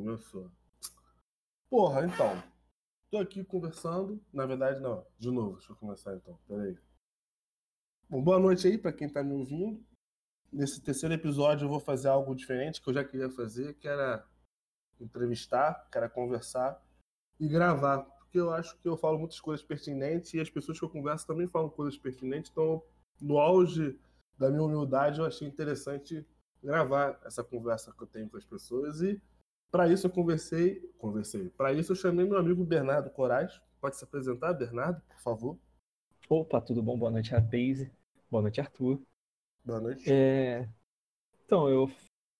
Começou. Porra, então. Tô aqui conversando. Na verdade, não. De novo, deixa eu começar então. Peraí. Bom, boa noite aí para quem tá me ouvindo. Nesse terceiro episódio eu vou fazer algo diferente que eu já queria fazer, que era entrevistar, que era conversar e gravar. Porque eu acho que eu falo muitas coisas pertinentes e as pessoas que eu converso também falam coisas pertinentes. Então, no auge da minha humildade, eu achei interessante gravar essa conversa que eu tenho com as pessoas e para isso eu conversei, conversei. Para isso eu chamei meu amigo Bernardo Corais. Pode se apresentar, Bernardo, por favor. Opa, tudo bom? Boa noite, Daisy. Boa noite, Arthur. Boa noite. É... Então, eu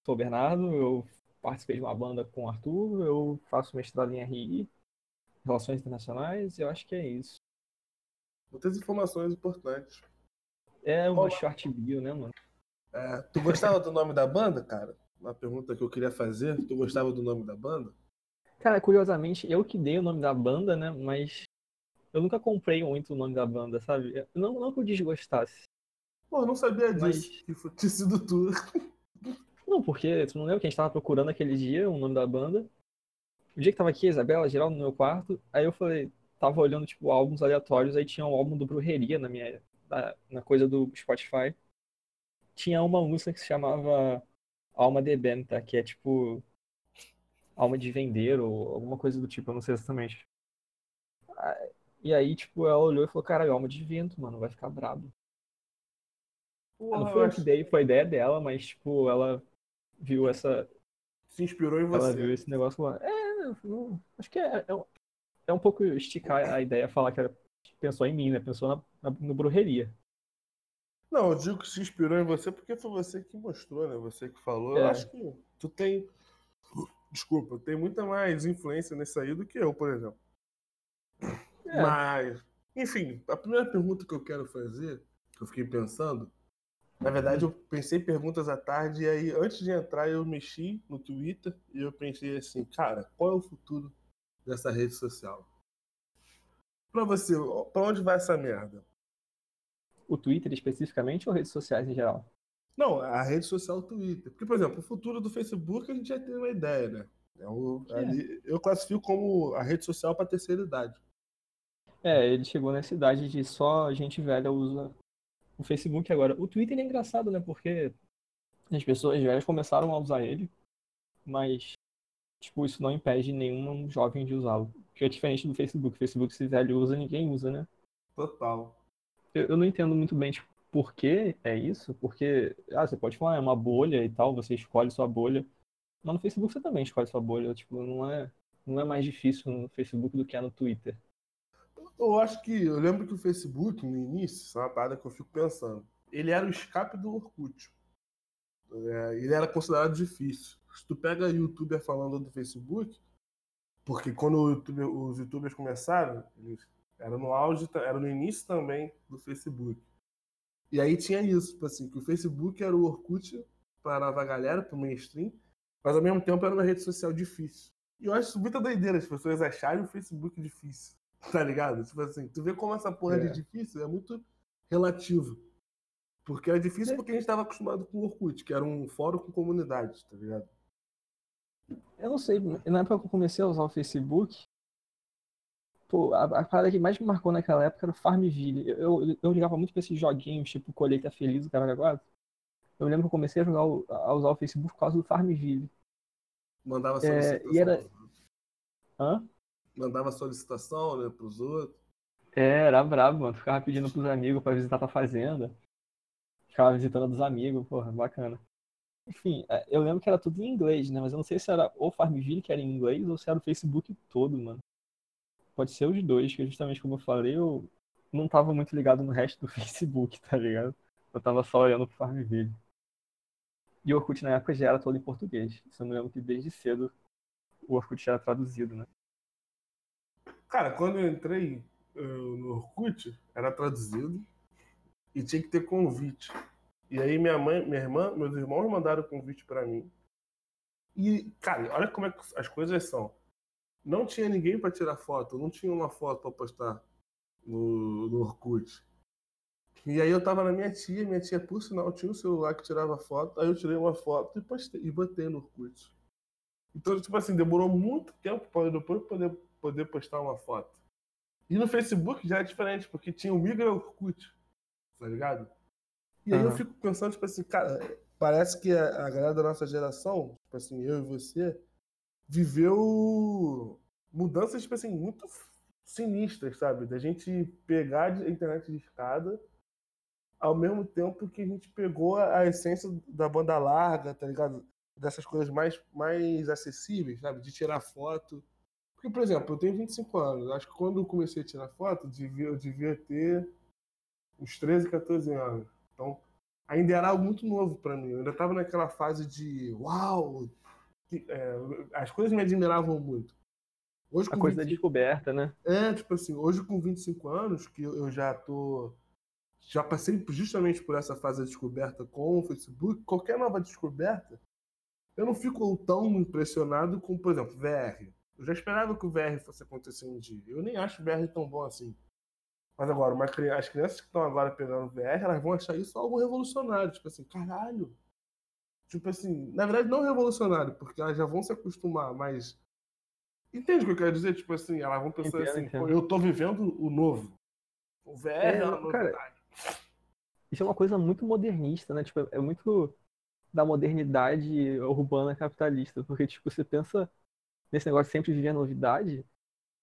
sou o Bernardo, eu participei de uma banda com o Arthur, eu faço mestrado em RI, Relações Internacionais, e eu acho que é isso. Muitas informações importantes. É uma Olá. short bio, né, mano? É, tu gostava do nome da banda, cara? Uma pergunta que eu queria fazer. Tu gostava do nome da banda? Cara, curiosamente, eu que dei o nome da banda, né? Mas eu nunca comprei muito o nome da banda, sabe? Não, não que eu desgostasse. Pô, eu não sabia disso, mas... que foi, tinha sido tu. Não, porque tu não lembra que a gente tava procurando aquele dia o nome da banda? O dia que tava aqui, a Isabela, geral, no meu quarto, aí eu falei, tava olhando, tipo, álbuns aleatórios, aí tinha um álbum do Brujeria na minha, na, na coisa do Spotify tinha uma música que se chamava Alma de Benta, que é tipo alma de vender ou alguma coisa do tipo, eu não sei exatamente. E aí, tipo, ela olhou e falou, cara, alma de vento, mano, vai ficar brabo. Porra, não foi eu que dei, foi a ideia dela, mas, tipo, ela viu essa. Se inspirou em você. Ela viu esse negócio lá. É, não, acho que é, é, é, um pouco esticar a ideia, falar que ela pensou em mim, né? Pensou na, na, no brujeria. Não, eu digo que se inspirou em você porque foi você que mostrou, né? Você que falou. É. Eu acho que tu tem. Desculpa, tem muita mais influência nisso aí do que eu, por exemplo. É. Mas, enfim, a primeira pergunta que eu quero fazer, que eu fiquei pensando, na verdade eu pensei perguntas à tarde e aí antes de entrar eu mexi no Twitter e eu pensei assim, cara, qual é o futuro dessa rede social? Pra você, pra onde vai essa merda? O Twitter especificamente ou redes sociais em geral? Não, a rede social Twitter. Porque, por exemplo, o futuro do Facebook a gente já tem uma ideia, né? É o, é. Ali, eu classifico como a rede social para terceira idade. É, ele chegou nessa idade de só gente velha usa o Facebook agora. O Twitter é engraçado, né? Porque as pessoas velhas começaram a usar ele, mas tipo, isso não impede nenhum jovem de usá-lo. Que é diferente do Facebook. O Facebook, se velho usa, ninguém usa, né? Total eu, eu não entendo muito bem, tipo, por que é isso, porque, ah, você pode falar, é uma bolha e tal, você escolhe sua bolha, mas no Facebook você também escolhe sua bolha, tipo, não é, não é mais difícil no Facebook do que é no Twitter. Eu acho que, eu lembro que o Facebook, no início, isso é uma parada que eu fico pensando, ele era o escape do Orkut. É, ele era considerado difícil. Se tu pega youtuber falando do Facebook, porque quando YouTube, os youtubers começaram, eles era no auge, era no início também do Facebook. E aí tinha isso, tipo assim, que o Facebook era o Orkut para a galera, para o mainstream, mas ao mesmo tempo era uma rede social difícil. E eu acho muita doideira as pessoas acharem o Facebook difícil, tá ligado? Tipo assim, tu vê como essa porra é. de difícil é muito relativo. Porque é difícil é. porque a gente estava acostumado com o Orkut, que era um fórum com comunidades, tá ligado? Eu não sei, na época que eu comecei a usar o Facebook, Pô, a, a parada que mais me marcou naquela época era o Farmville. Eu, eu, eu jogava muito pra esses joguinhos, tipo Colheita Feliz, o cara agora. Eu lembro que eu comecei a, jogar o, a usar o Facebook por causa do Farmville. Mandava solicitação. É, e era... Hã? Mandava solicitação, né, pros outros. É, era brabo, mano. Ficava pedindo pros amigos pra visitar pra fazenda. Ficava visitando dos amigos, porra, bacana. Enfim, é, eu lembro que era tudo em inglês, né? Mas eu não sei se era o Farmville que era em inglês ou se era o Facebook todo, mano. Pode ser os dois, que justamente como eu falei, eu não tava muito ligado no resto do Facebook, tá ligado? Eu tava só olhando pro Farmville. E o Orkut na época já era todo em português. Isso eu me lembro que desde cedo o Orkut era traduzido, né? Cara, quando eu entrei uh, no Orkut, era traduzido e tinha que ter convite. E aí minha mãe, minha irmã, meus irmãos mandaram convite para mim. E, cara, olha como é que as coisas são não tinha ninguém para tirar foto, não tinha uma foto para postar no, no Orkut. E aí eu tava na minha tia, minha tia, por sinal, tinha um celular que tirava foto, aí eu tirei uma foto e postei, e botei no Orkut. Então, tipo assim, demorou muito tempo para depois poder, poder postar uma foto. E no Facebook já é diferente, porque tinha o Migra e o Orkut, tá ligado? E aí uhum. eu fico pensando, tipo assim, cara, parece que a, a galera da nossa geração, tipo assim, eu e você, viveu mudanças, tipo assim, muito sinistras, sabe? Da gente pegar a internet de escada ao mesmo tempo que a gente pegou a essência da banda larga, tá ligado? Dessas coisas mais, mais acessíveis, sabe? De tirar foto. Porque, por exemplo, eu tenho 25 anos. Acho que quando eu comecei a tirar foto, devia, eu devia ter uns 13, 14 anos. Então, ainda era algo muito novo para mim. Eu ainda estava naquela fase de uau! Que, é, as coisas me admiravam muito. Hoje, a coisa 25... da descoberta, né? É, tipo assim, hoje com 25 anos, que eu já tô. Já passei justamente por essa fase de descoberta com o Facebook, qualquer nova descoberta, eu não fico tão impressionado com, por exemplo, VR. Eu já esperava que o VR fosse acontecer um dia. Eu nem acho o VR tão bom assim. Mas agora, uma, as crianças que estão agora pegando VR, elas vão achar isso algo revolucionário. Tipo assim, caralho. Tipo assim, na verdade não revolucionário, porque elas já vão se acostumar, mas. Entende o que eu quero dizer? Tipo assim, elas vão pensar entendo, assim, entendo. eu tô vivendo o novo. O VR é, é novidade. Cara, isso é uma coisa muito modernista, né? Tipo, é muito da modernidade urbana capitalista. Porque, tipo, você pensa nesse negócio de sempre viver a novidade,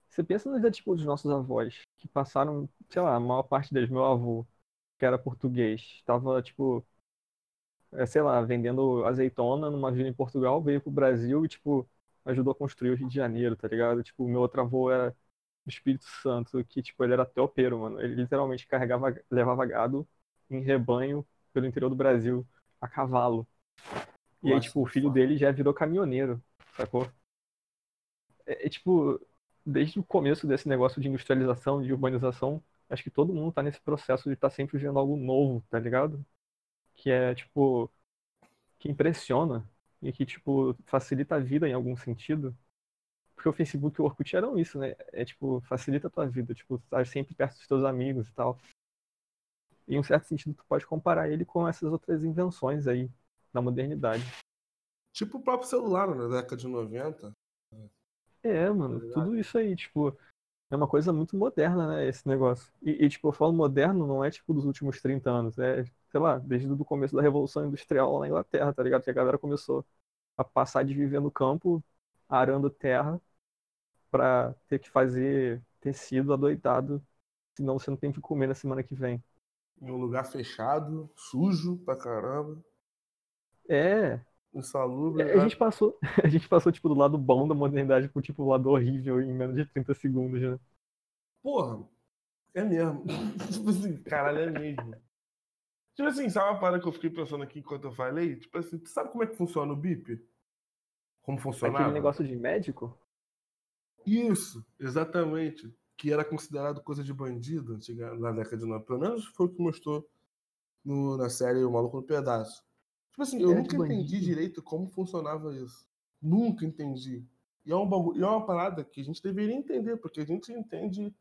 você pensa nos tipo, dos nossos avós, que passaram, sei lá, a maior parte deles, meu avô, que era português, estava, tipo, é, sei lá, vendendo azeitona numa vila em Portugal, veio pro Brasil e, tipo, ajudou a construir o Rio de Janeiro, tá ligado? Tipo, meu outro avô era do Espírito Santo, que, tipo, ele era topeiro, mano. Ele literalmente carregava, levava gado em rebanho pelo interior do Brasil, a cavalo. E Nossa, aí, tipo, o filho dele já virou caminhoneiro, sacou? É, é, tipo, desde o começo desse negócio de industrialização, de urbanização, acho que todo mundo tá nesse processo de estar tá sempre vendo algo novo, tá ligado? Que é, tipo, que impressiona e que, tipo, facilita a vida em algum sentido. Porque o Facebook e o Orkut eram isso, né? É, tipo, facilita a tua vida, tipo, estar sempre perto dos teus amigos e tal. E, em um certo sentido, tu pode comparar ele com essas outras invenções aí, da modernidade. Tipo o próprio celular, na década de 90. É, mano, tá tudo isso aí, tipo, é uma coisa muito moderna, né, esse negócio. E, e, tipo, eu falo moderno, não é, tipo, dos últimos 30 anos, é, sei lá, desde o começo da Revolução Industrial lá na Inglaterra, tá ligado? Que a galera começou a passar de viver no campo, arando terra, pra ter que fazer tecido adoidado, senão você não tem que comer na semana que vem. Em um lugar fechado, sujo pra caramba. É, insalubre. É, a, gente passou, a gente passou, tipo, do lado bom da modernidade pro, tipo, lado horrível em menos de 30 segundos, né? Porra, é mesmo. tipo assim, caralho, é mesmo. Tipo assim, sabe uma parada que eu fiquei pensando aqui enquanto eu falei? Tipo assim, tu sabe como é que funciona o BIP? Como funcionava? Aquele negócio de médico? Isso, exatamente. Que era considerado coisa de bandido na década de 90. Pelo menos foi o que mostrou no, na série O Maluco no Pedaço. Tipo assim, eu é nunca entendi direito como funcionava isso. Nunca entendi. E é, um bagulho, e é uma parada que a gente deveria entender, porque a gente entende,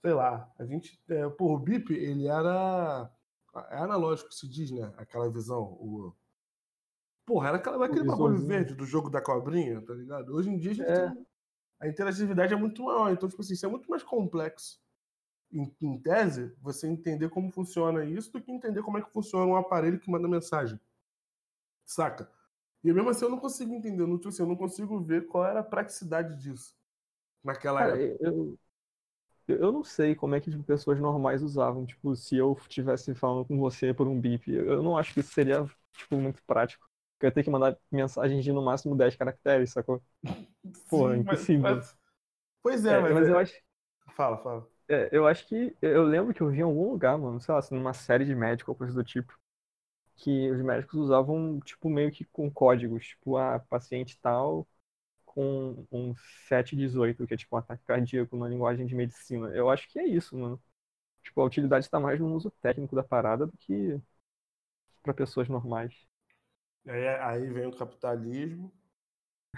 sei lá, a gente. É, pô, o BIP, ele era. É analógico, se diz, né? Aquela visão. O, porra, era aquela, aquele bagulho verde do jogo da cobrinha, tá ligado? Hoje em dia a gente é. tem, a interatividade é muito maior, então, tipo assim, isso é muito mais complexo. Em, em, tese, você entender como funciona isso do que entender como é que funciona um aparelho que manda mensagem. Saca? E mesmo assim eu não consigo entender, não, tipo assim, eu não consigo ver qual era a praticidade disso naquela Cara, época. Eu, eu não sei como é que tipo, pessoas normais usavam. Tipo, se eu estivesse falando com você por um bip, eu não acho que isso seria tipo, muito prático. Porque eu ia ter que mandar mensagens de no máximo 10 caracteres, sacou? Pô, é impossível. Mas, mas... Pois é, é mas, mas é... eu acho. Fala, fala. É, eu acho que. Eu lembro que eu vi em algum lugar, mano, sei lá, assim, numa série de médico ou coisa do tipo que os médicos usavam, tipo, meio que com códigos, tipo, a ah, paciente tal com um 718, que é tipo um ataque cardíaco na linguagem de medicina. Eu acho que é isso, mano. Tipo, a utilidade está mais no uso técnico da parada do que para pessoas normais. Aí, aí vem o capitalismo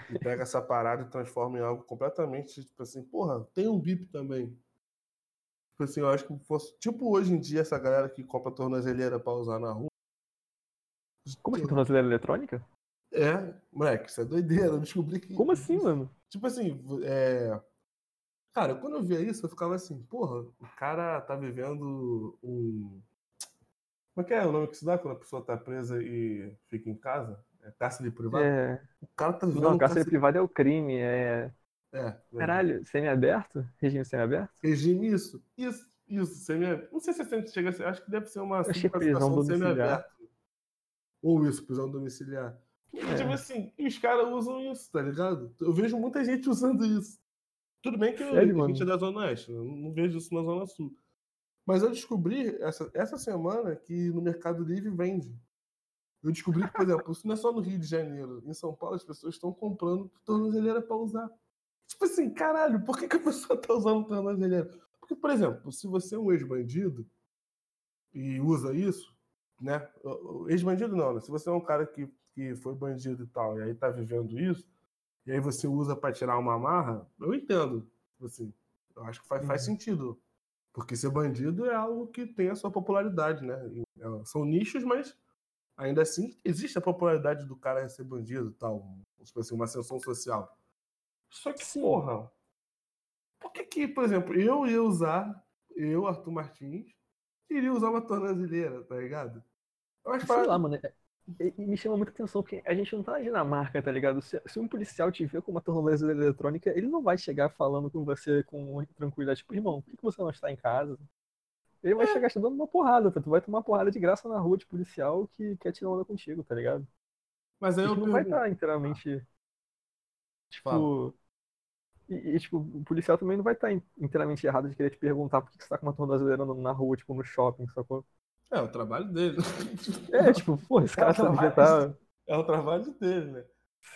e pega essa parada e transforma em algo completamente, tipo assim, porra, tem um BIP também. Tipo assim, eu acho que fosse. Tipo hoje em dia, essa galera que compra tornozeleira pra usar na rua, como assim, tornozeleira eletrônica? É, moleque, isso é doideira. Eu descobri que. Como assim, mano? Tipo assim, é. Cara, quando eu via isso, eu ficava assim, porra, o cara tá vivendo um. Como é que é o nome que se dá quando a pessoa tá presa e fica em casa? É cárcere privado? É. O cara tá vivendo. Não, um cárcere privado é o crime, é. É. é. Caralho, semi-aberto? Regime semi-aberto? Regime isso. Isso, isso, semi Não sei se sempre chega a ser. Acho que deve ser uma que é prisão domiciliar. Ou isso, prisão domiciliar. E, É. Tipo assim, os caras usam isso, tá ligado? Eu vejo muita gente usando isso. Tudo bem que eu- Sério, a gente é mano? da Zona Oeste, eu não vejo isso na Zona Sul. Mas eu descobri essa, essa semana que no Mercado Livre vende. Eu descobri que, por exemplo, isso não é só no Rio de Janeiro. Em São Paulo, as pessoas estão comprando tornozeleira pra usar. Tipo assim, caralho, por que, que a pessoa tá usando tornozeleira? Porque, por exemplo, se você é um ex-bandido e usa isso, né? Ex-bandido não, né? Se você é um cara que, que foi bandido e tal, e aí tá vivendo isso, e aí você usa pra tirar uma marra, eu entendo. Tipo Assim, eu acho que faz, faz Uhum. sentido. Porque ser bandido é algo que tem a sua popularidade, né? É, São nichos, mas ainda assim existe a popularidade do cara ser bandido e tal. Tipo assim, uma ascensão social. Só que, Sim. porra, por que que, por exemplo, eu ia usar, eu, Arthur Martins, iria usar uma tornozeleira, tá ligado? Eu acho Sei parada- lá, mano. é- é- e me chama muita atenção, porque a gente não tá na Dinamarca, tá ligado? Se, se um policial te vê com uma tornozeleira eletrônica, ele não vai chegar falando com você com tranquilidade, tipo, irmão, por que que você não está em casa? Ele vai chegar te dando uma porrada, tá? tu vai tomar porrada de graça na rua de policial que quer tirar onda contigo, tá ligado? Mas aí eu não vai estar inteiramente. Tipo. E, e, tipo, o policial também não vai estar inteiramente errado de querer te perguntar por que você tá com uma tornozeleira na- na rua, tipo, no shopping, sacou? É o trabalho dele. É, tipo, pô, esse cara tá, devia tá. É o trabalho dele, né?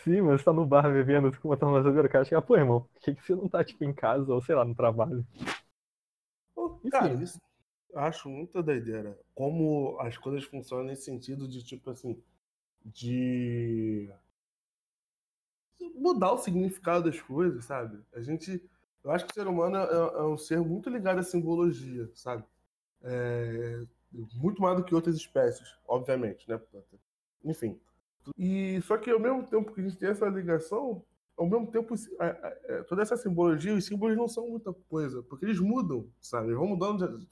Sim, mas você tá no bar bebendo com uma tornozeleira, o cara chega, pô, irmão, por que, que você não tá, tipo, em casa ou sei lá, no trabalho? Pô, Enfim. Cara, isso eu acho muita doideira. Como as coisas funcionam nesse sentido de, tipo assim, de mudar o significado das coisas, sabe? A gente. Eu acho que o ser humano é, é um ser muito ligado à simbologia, sabe? É, muito mais do que outras espécies, obviamente, né? Enfim. E só que ao mesmo tempo que a gente tem essa ligação, ao mesmo tempo, a- toda essa simbologia, os símbolos não são muita coisa, porque eles mudam, sabe? Eles vão mudando de-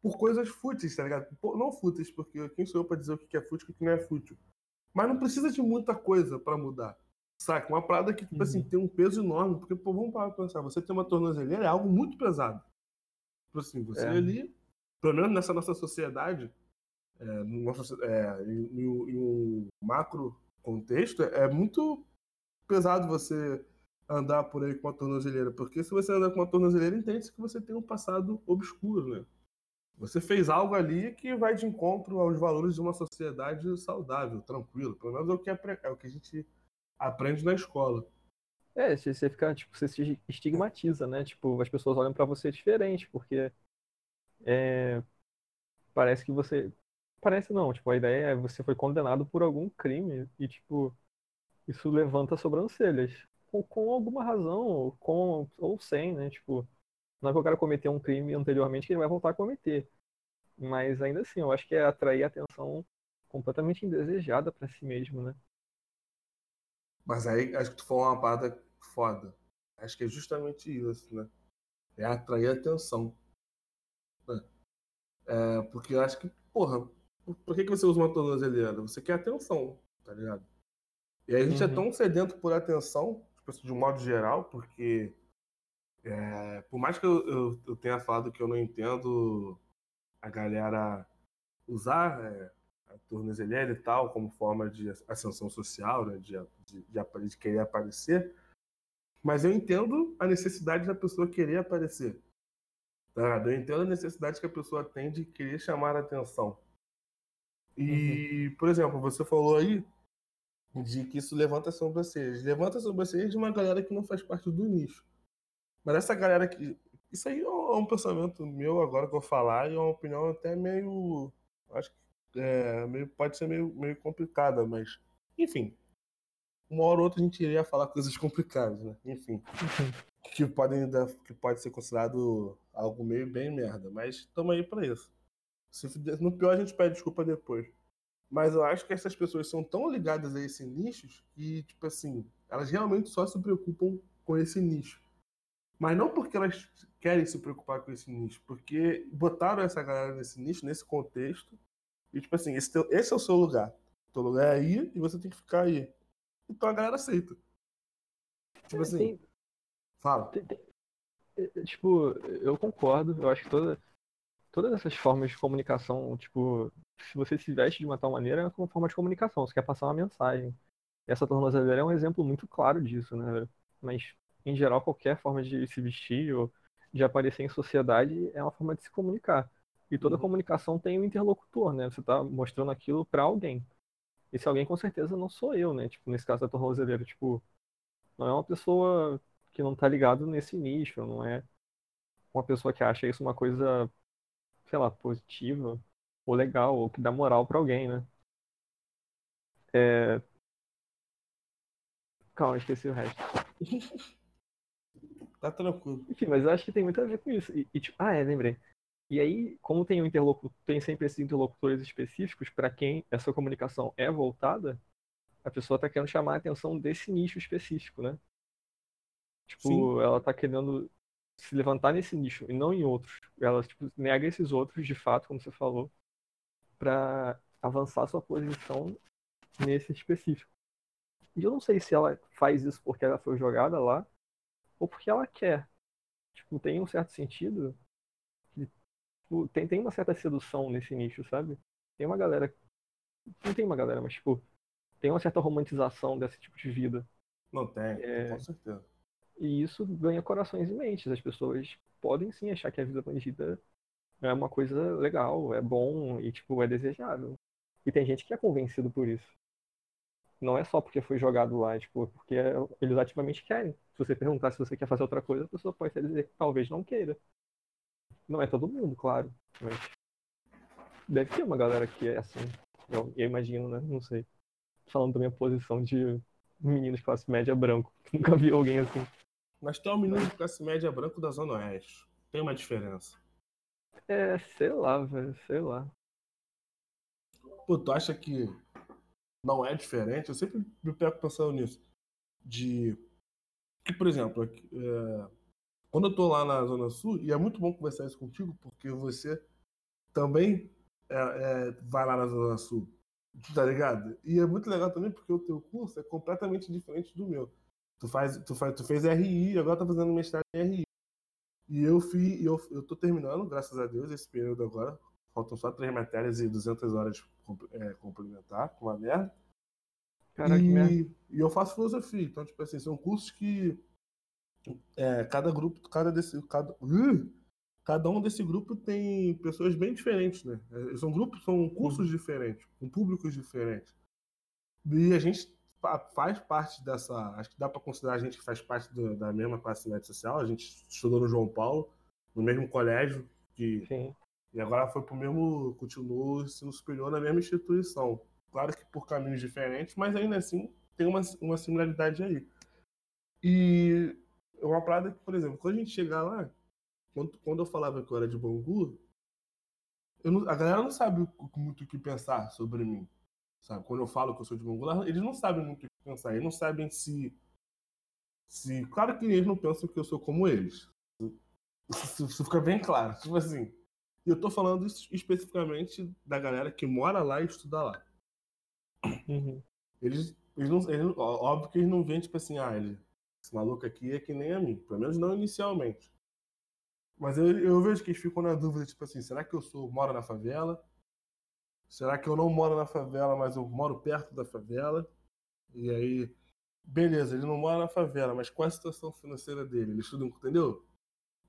por coisas fúteis, tá ligado? Não fúteis, porque quem sou eu pra dizer o que é fútil e o que não é fútil. Mas não precisa de muita coisa pra mudar. Saca? Uma parada que, tipo Uhum. assim, tem um peso enorme, porque, pô, vamos parar pra pensar, você tem uma tornozeleira é algo muito pesado. Tipo assim, você É. ali, pelo menos nessa nossa sociedade, é, no nosso, é, em, em- um macro contexto, é muito pesado você andar por aí com uma tornozeleira, porque se você andar com uma tornozeleira, entende-se que você tem um passado obscuro, né? Você fez algo ali que vai de encontro aos valores de uma sociedade saudável, tranquila. Pelo menos é o que, é o que a gente aprende na escola. É, você fica, tipo, você se estigmatiza, né? Tipo, as pessoas olham pra você diferente, porque é, parece que você. Parece não, tipo, a ideia é você foi condenado por algum crime e, tipo, isso levanta sobrancelhas. Com, com alguma razão, ou com ou sem, né? Tipo, não é que o cara cometeu um crime anteriormente que ele vai voltar a cometer. Mas ainda assim, eu acho que é atrair atenção completamente indesejada pra si mesmo, né? Mas aí acho que tu falou uma parada foda. Acho que é justamente isso, né? É atrair atenção. É, porque eu acho que, porra, por que, que você usa uma tornozeleira? Você quer atenção, tá ligado? E aí a gente é Uhum. tão sedento por atenção, tipo assim, de um modo geral, porque é, por mais que eu, eu, eu tenha falado que eu não entendo a galera usar é, a tornozeleira e tal como forma de ascensão social, né, de, de, de de querer aparecer, mas eu entendo a necessidade da pessoa querer aparecer. Eu entendo a necessidade que a pessoa tem de querer chamar a atenção. E, por exemplo, você falou aí de que isso levanta sobrancelhas. Levanta sobrancelhas de uma galera que não faz parte do nicho. Mas essa galera que. Isso aí é um pensamento meu agora que eu vou falar e é uma opinião até meio. Acho que é, meio, pode ser meio, meio complicada, mas. Enfim. Uma hora ou outra a gente iria falar coisas complicadas, né? Enfim. Que podem dar, que pode ser considerado algo meio bem merda. Mas estamos aí pra isso. Se, no pior a gente pede desculpa depois. Mas eu acho que essas pessoas são tão ligadas a esse nicho que, tipo assim, elas realmente só se preocupam com esse nicho. Mas não porque elas querem se preocupar com esse nicho, porque botaram essa galera nesse nicho, nesse contexto, e tipo assim, esse, teu, esse é o seu lugar. O teu lugar é aí e você tem que ficar aí. Então a galera aceita. Tipo assim. Fala. Tem, é, tipo, eu concordo. Eu acho que toda, todas essas formas de comunicação, tipo, se você se veste de uma tal maneira, é uma forma de comunicação. Você quer passar uma mensagem. Essa tornozeleira é um exemplo muito claro disso, né? Mas, em geral, qualquer forma de se vestir ou de aparecer em sociedade é uma forma de se comunicar. E toda uhum. comunicação tem um interlocutor, né? Você está mostrando aquilo para alguém. Esse alguém, com certeza, não sou eu, né? Tipo, nesse caso da tornozeleira, tipo, não é uma pessoa que não tá ligado nesse nicho, não é uma pessoa que acha isso uma coisa, sei lá, positiva ou legal, ou que dá moral para alguém, né? É... Calma, esqueci o resto. tá tranquilo. Enfim, mas eu acho que tem muito a ver com isso. E, e tipo, ah, é, lembrei. E aí, como tem um interlocutor, tem sempre esses interlocutores específicos para quem essa comunicação é voltada, a pessoa está querendo chamar a atenção desse nicho específico, né? Tipo, Sim. ela está querendo se levantar nesse nicho e não em outros. Ela tipo, nega esses outros, de fato, como você falou, para avançar sua posição nesse específico. E eu não sei se ela faz isso porque ela foi jogada lá ou porque ela quer. Tipo, tem um certo sentido Tipo, tem, tem uma certa sedução nesse nicho, sabe? Tem uma galera. Não tem uma galera, mas tipo, tem uma certa romantização desse tipo de vida. Não tem, é... com certeza. E isso ganha corações e mentes. As pessoas podem sim achar que a vida bandida é uma coisa legal, é bom e tipo, é desejável. E tem gente que é convencido por isso. Não é só porque foi jogado lá, é, tipo, porque eles ativamente querem. Se você perguntar se você quer fazer outra coisa, a pessoa pode dizer que talvez não queira. Não é todo mundo, claro. Mas deve ter uma galera que é assim. Eu, eu imagino, né? Não sei. Falando da minha posição de menino de classe média branco. Nunca vi alguém assim. Mas é um menino de classe média branco da Zona Oeste. Tem uma diferença. É, sei lá, velho. Sei lá. Pô, tu acha que não é diferente? Eu sempre me pego pensando nisso. De. Que, por exemplo, é quando eu tô lá na Zona Sul, e é muito bom conversar isso contigo, porque você também é, é, vai lá na Zona Sul, tá ligado? E é muito legal também porque o teu curso é completamente diferente do meu. Tu, faz, tu, faz, tu fez RI, agora tá fazendo mestrado em RI. E eu fui, eu, eu tô terminando, graças a Deus, esse período agora. Faltam só três matérias e 200 horas é, complementar, com uma merda. Caraca, e, merda. e eu faço filosofia, então, tipo assim, são cursos que é, cada grupo, cada desse, cada, uh, cada um desse grupo tem pessoas bem diferentes, né? É, são grupos, são cursos uhum. diferentes, com públicos diferentes. E a gente faz parte dessa, acho que dá para considerar a gente que faz parte do, da mesma classe média social. A gente estudou no João Paulo, no mesmo colégio que Sim. e agora foi para o mesmo, continuou ensino superior na mesma instituição. Claro que por caminhos diferentes, mas ainda assim tem uma, uma similaridade aí. E é uma parada que, por exemplo, quando a gente chegar lá, quando, quando eu falava que eu era de Bangu, não, a galera não sabe muito o que pensar sobre mim. Sabe? Quando eu falo que eu sou de Bangu, eles não sabem muito o que pensar. Eles não sabem se. se claro que eles não pensam que eu sou como eles. Isso, isso fica bem claro. Tipo assim. E eu tô falando especificamente da galera que mora lá e estuda lá. Uhum. Eles, eles não. Eles, óbvio que eles não veem, tipo assim, ah, ele, esse maluco aqui é que nem a mim, pelo menos não inicialmente. Mas eu, eu vejo que eles ficam na dúvida, tipo assim, será que eu sou moro na favela? Será que eu não moro na favela, mas eu moro perto da favela? E aí, beleza, ele não mora na favela, mas qual é a situação financeira dele? Ele estuda, entendeu?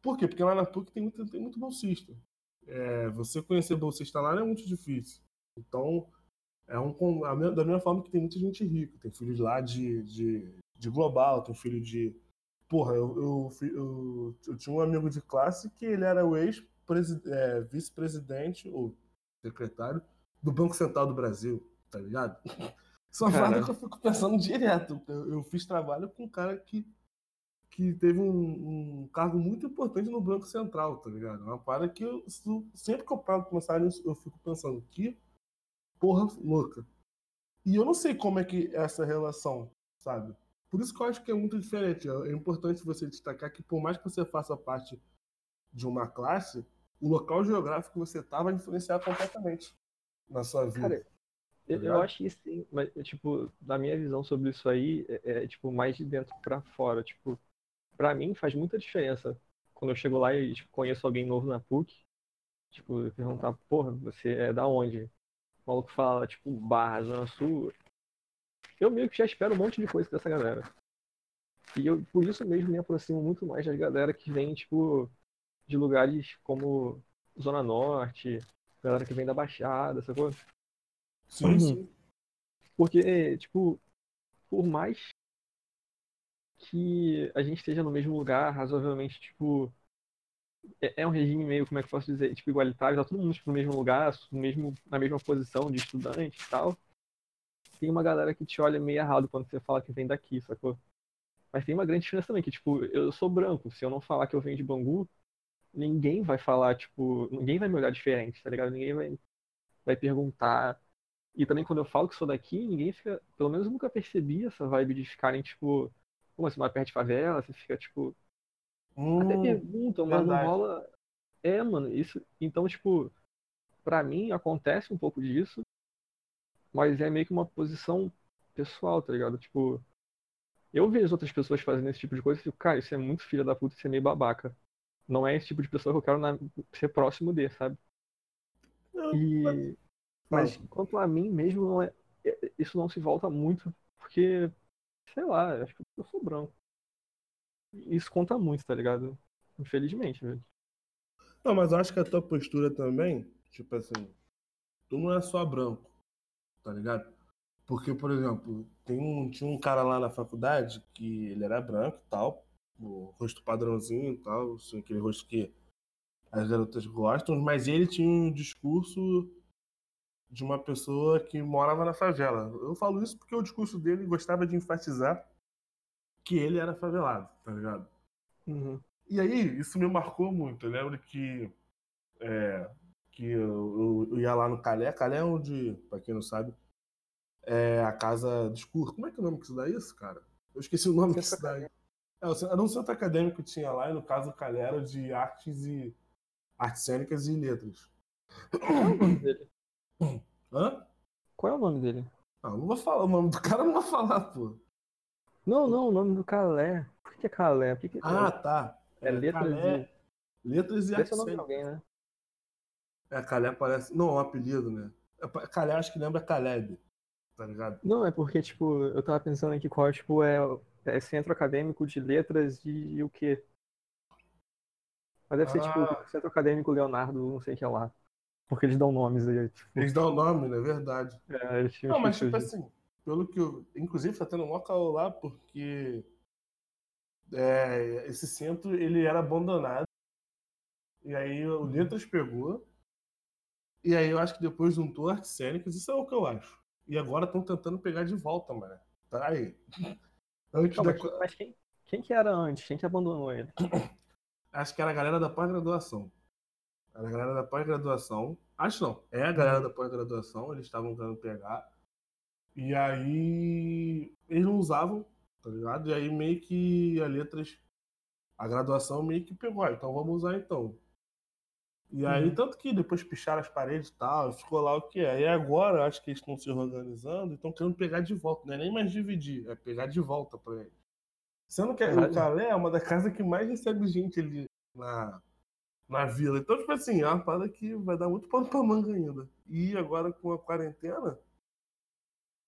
Por quê? Porque lá na PUC tem muito, tem muito bolsista. É, você conhecer bolsista lá é muito difícil. Então, é um, da mesma forma que tem muita gente rica, tem filhos lá de, de de global, tem filho de. Porra, eu, eu, eu, eu tinha um amigo de classe que ele era o ex-vice-presidente, é, ou secretário, do Banco Central do Brasil, tá ligado? Isso é uma parada que eu fico pensando direto. Eu, eu, fiz trabalho com um cara que, que teve um, um, cargo muito importante no Banco Central, tá ligado? É uma parada que eu, sempre que eu paro pensar nisso, eu fico pensando que porra louca. E eu não sei como é que é essa relação, sabe? Por isso que eu acho que é muito diferente. É importante você destacar que, por mais que você faça parte de uma classe, o local geográfico que você tá vai influenciar completamente na sua vida. Cara, eu, eu acho que sim, mas, tipo, na minha visão sobre isso aí, é, é tipo, mais de dentro para fora. Tipo, para mim faz muita diferença quando eu chego lá e tipo, conheço alguém novo na PUC. Tipo, perguntar, porra, você é da onde? O maluco fala, tipo, Barra, Zona Sul. Eu meio que já espero um monte de coisa dessa galera. E eu, por isso mesmo, me aproximo muito mais das galera que vem, tipo, de lugares como Zona Norte, galera que vem da Baixada, sacou? Sim, uhum. sim. Porque, tipo, por mais que a gente esteja no mesmo lugar, razoavelmente, tipo, é, é um regime meio, como é que eu posso dizer, tipo, igualitário, tá todo mundo tipo, no mesmo lugar, no mesmo, na mesma posição de estudante e tal. Tem uma galera que te olha meio errado quando você fala que vem daqui, sacou? Mas tem uma grande diferença também, que, tipo, eu sou branco, se eu não falar que eu venho de Bangu, ninguém vai falar, tipo, ninguém vai me olhar diferente, tá ligado? Ninguém vai, vai perguntar. E também quando eu falo que sou daqui, ninguém fica. Pelo menos eu nunca percebi essa vibe de ficarem, tipo, como você mora perto de favela, você fica, tipo. Hum, até perguntam, mas não rola. É, mano, isso. Então, tipo, pra mim acontece um pouco disso, mas é meio que uma posição pessoal, tá ligado? Tipo, eu vejo outras pessoas fazendo esse tipo de coisa e fico, cara, isso é muito filha da puta, isso é meio babaca não é esse tipo de pessoa que eu quero na, ser próximo de, sabe? E, mas quanto a mim mesmo, não é, é, isso não se volta muito, porque, sei lá, acho que eu sou branco. Isso conta muito, tá ligado? Infelizmente, velho. Não, mas eu acho que a tua postura também, tipo assim, tu não é só branco, tá ligado? Porque, por exemplo, tem um, tinha um cara lá na faculdade que ele era branco e tal, o rosto padrãozinho e tal, aquele rosto que as garotas gostam, mas ele tinha um discurso de uma pessoa que morava na favela. Eu falo isso porque o discurso dele gostava de enfatizar que ele era favelado, tá ligado? Uhum. E aí, isso me marcou muito. Eu lembro que, é, que eu, eu, ia lá no Calé. Calé é onde, pra quem não sabe, é a casa dos cursos. Como é que é o nome que se dá isso, cara? Eu esqueci o nome que se dá. É, era um centro acadêmico que tinha lá, e no caso o Calhera de artes e artes cênicas e letras. Qual é o nome dele? Hã? Qual é o nome dele? Ah, não vou falar, o nome do cara não vou falar, pô. Não, não, o nome do Calé. Por que é Calé? Que que... Ah, tá. É, é letras Calé, e. Letras e artes cênicas. alguém, né? É, Calé parece. Não, é um apelido, né? É, Calé acho que lembra Caleb, tá ligado? Não, é porque, tipo, eu tava pensando aqui qual, tipo, é é centro acadêmico de letras de o quê? Mas deve ser tipo ah. centro acadêmico Leonardo, não sei o que é lá. Porque eles dão nomes aí. Tipo... Eles dão nome, né? Verdade. É, eles não, mas tipo de... assim, pelo que eu. Inclusive tá tendo um local lá porque é, esse centro ele era abandonado. E aí o uhum. Letras pegou. E aí eu acho que depois juntou artes cênicas, isso é o que eu acho. E agora estão tentando pegar de volta, mano. Tá aí. Antes Não, da... mas, mas quem, quem que era antes? Quem que abandonou ele? Acho que era a galera da pós-graduação. Era a galera da pós-graduação. Acho não. É a galera da pós-graduação. Eles estavam tentando pegar. E aí. Eles não usavam, tá ligado? E aí meio que a letras. A graduação meio que pegou. Ah, então vamos usar então. E aí, uhum. tanto que depois picharam as paredes e tal, ficou lá o que é. E agora, acho que eles estão se organizando e estão querendo pegar de volta. Não é nem mais dividir, é pegar de volta para eles. Sendo que o Calé é uma das casas que mais recebe gente ali na, na vila. Então, tipo assim, é uma parada que vai dar muito pano pra manga ainda. E agora com a quarentena,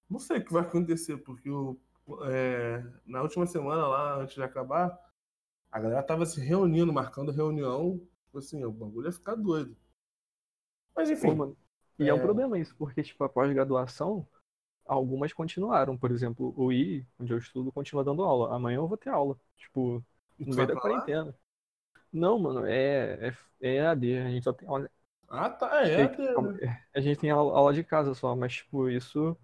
não sei o que vai acontecer, porque o, é, na última semana lá, antes de acabar, a galera tava se reunindo, marcando reunião Tipo assim, o bagulho ia ficar doido. Mas enfim. Pô, e é... é... um problema isso, porque, tipo, a pós-graduação, algumas continuaram. Por exemplo, o I, onde eu estudo, continua dando aula. Amanhã eu vou ter aula. Tipo, no meio da quarentena. Não, mano, é, é, é EAD. A gente só tem aula. Ah, tá, é EAD. Né? A gente tem aula, aula de casa só, mas, tipo, isso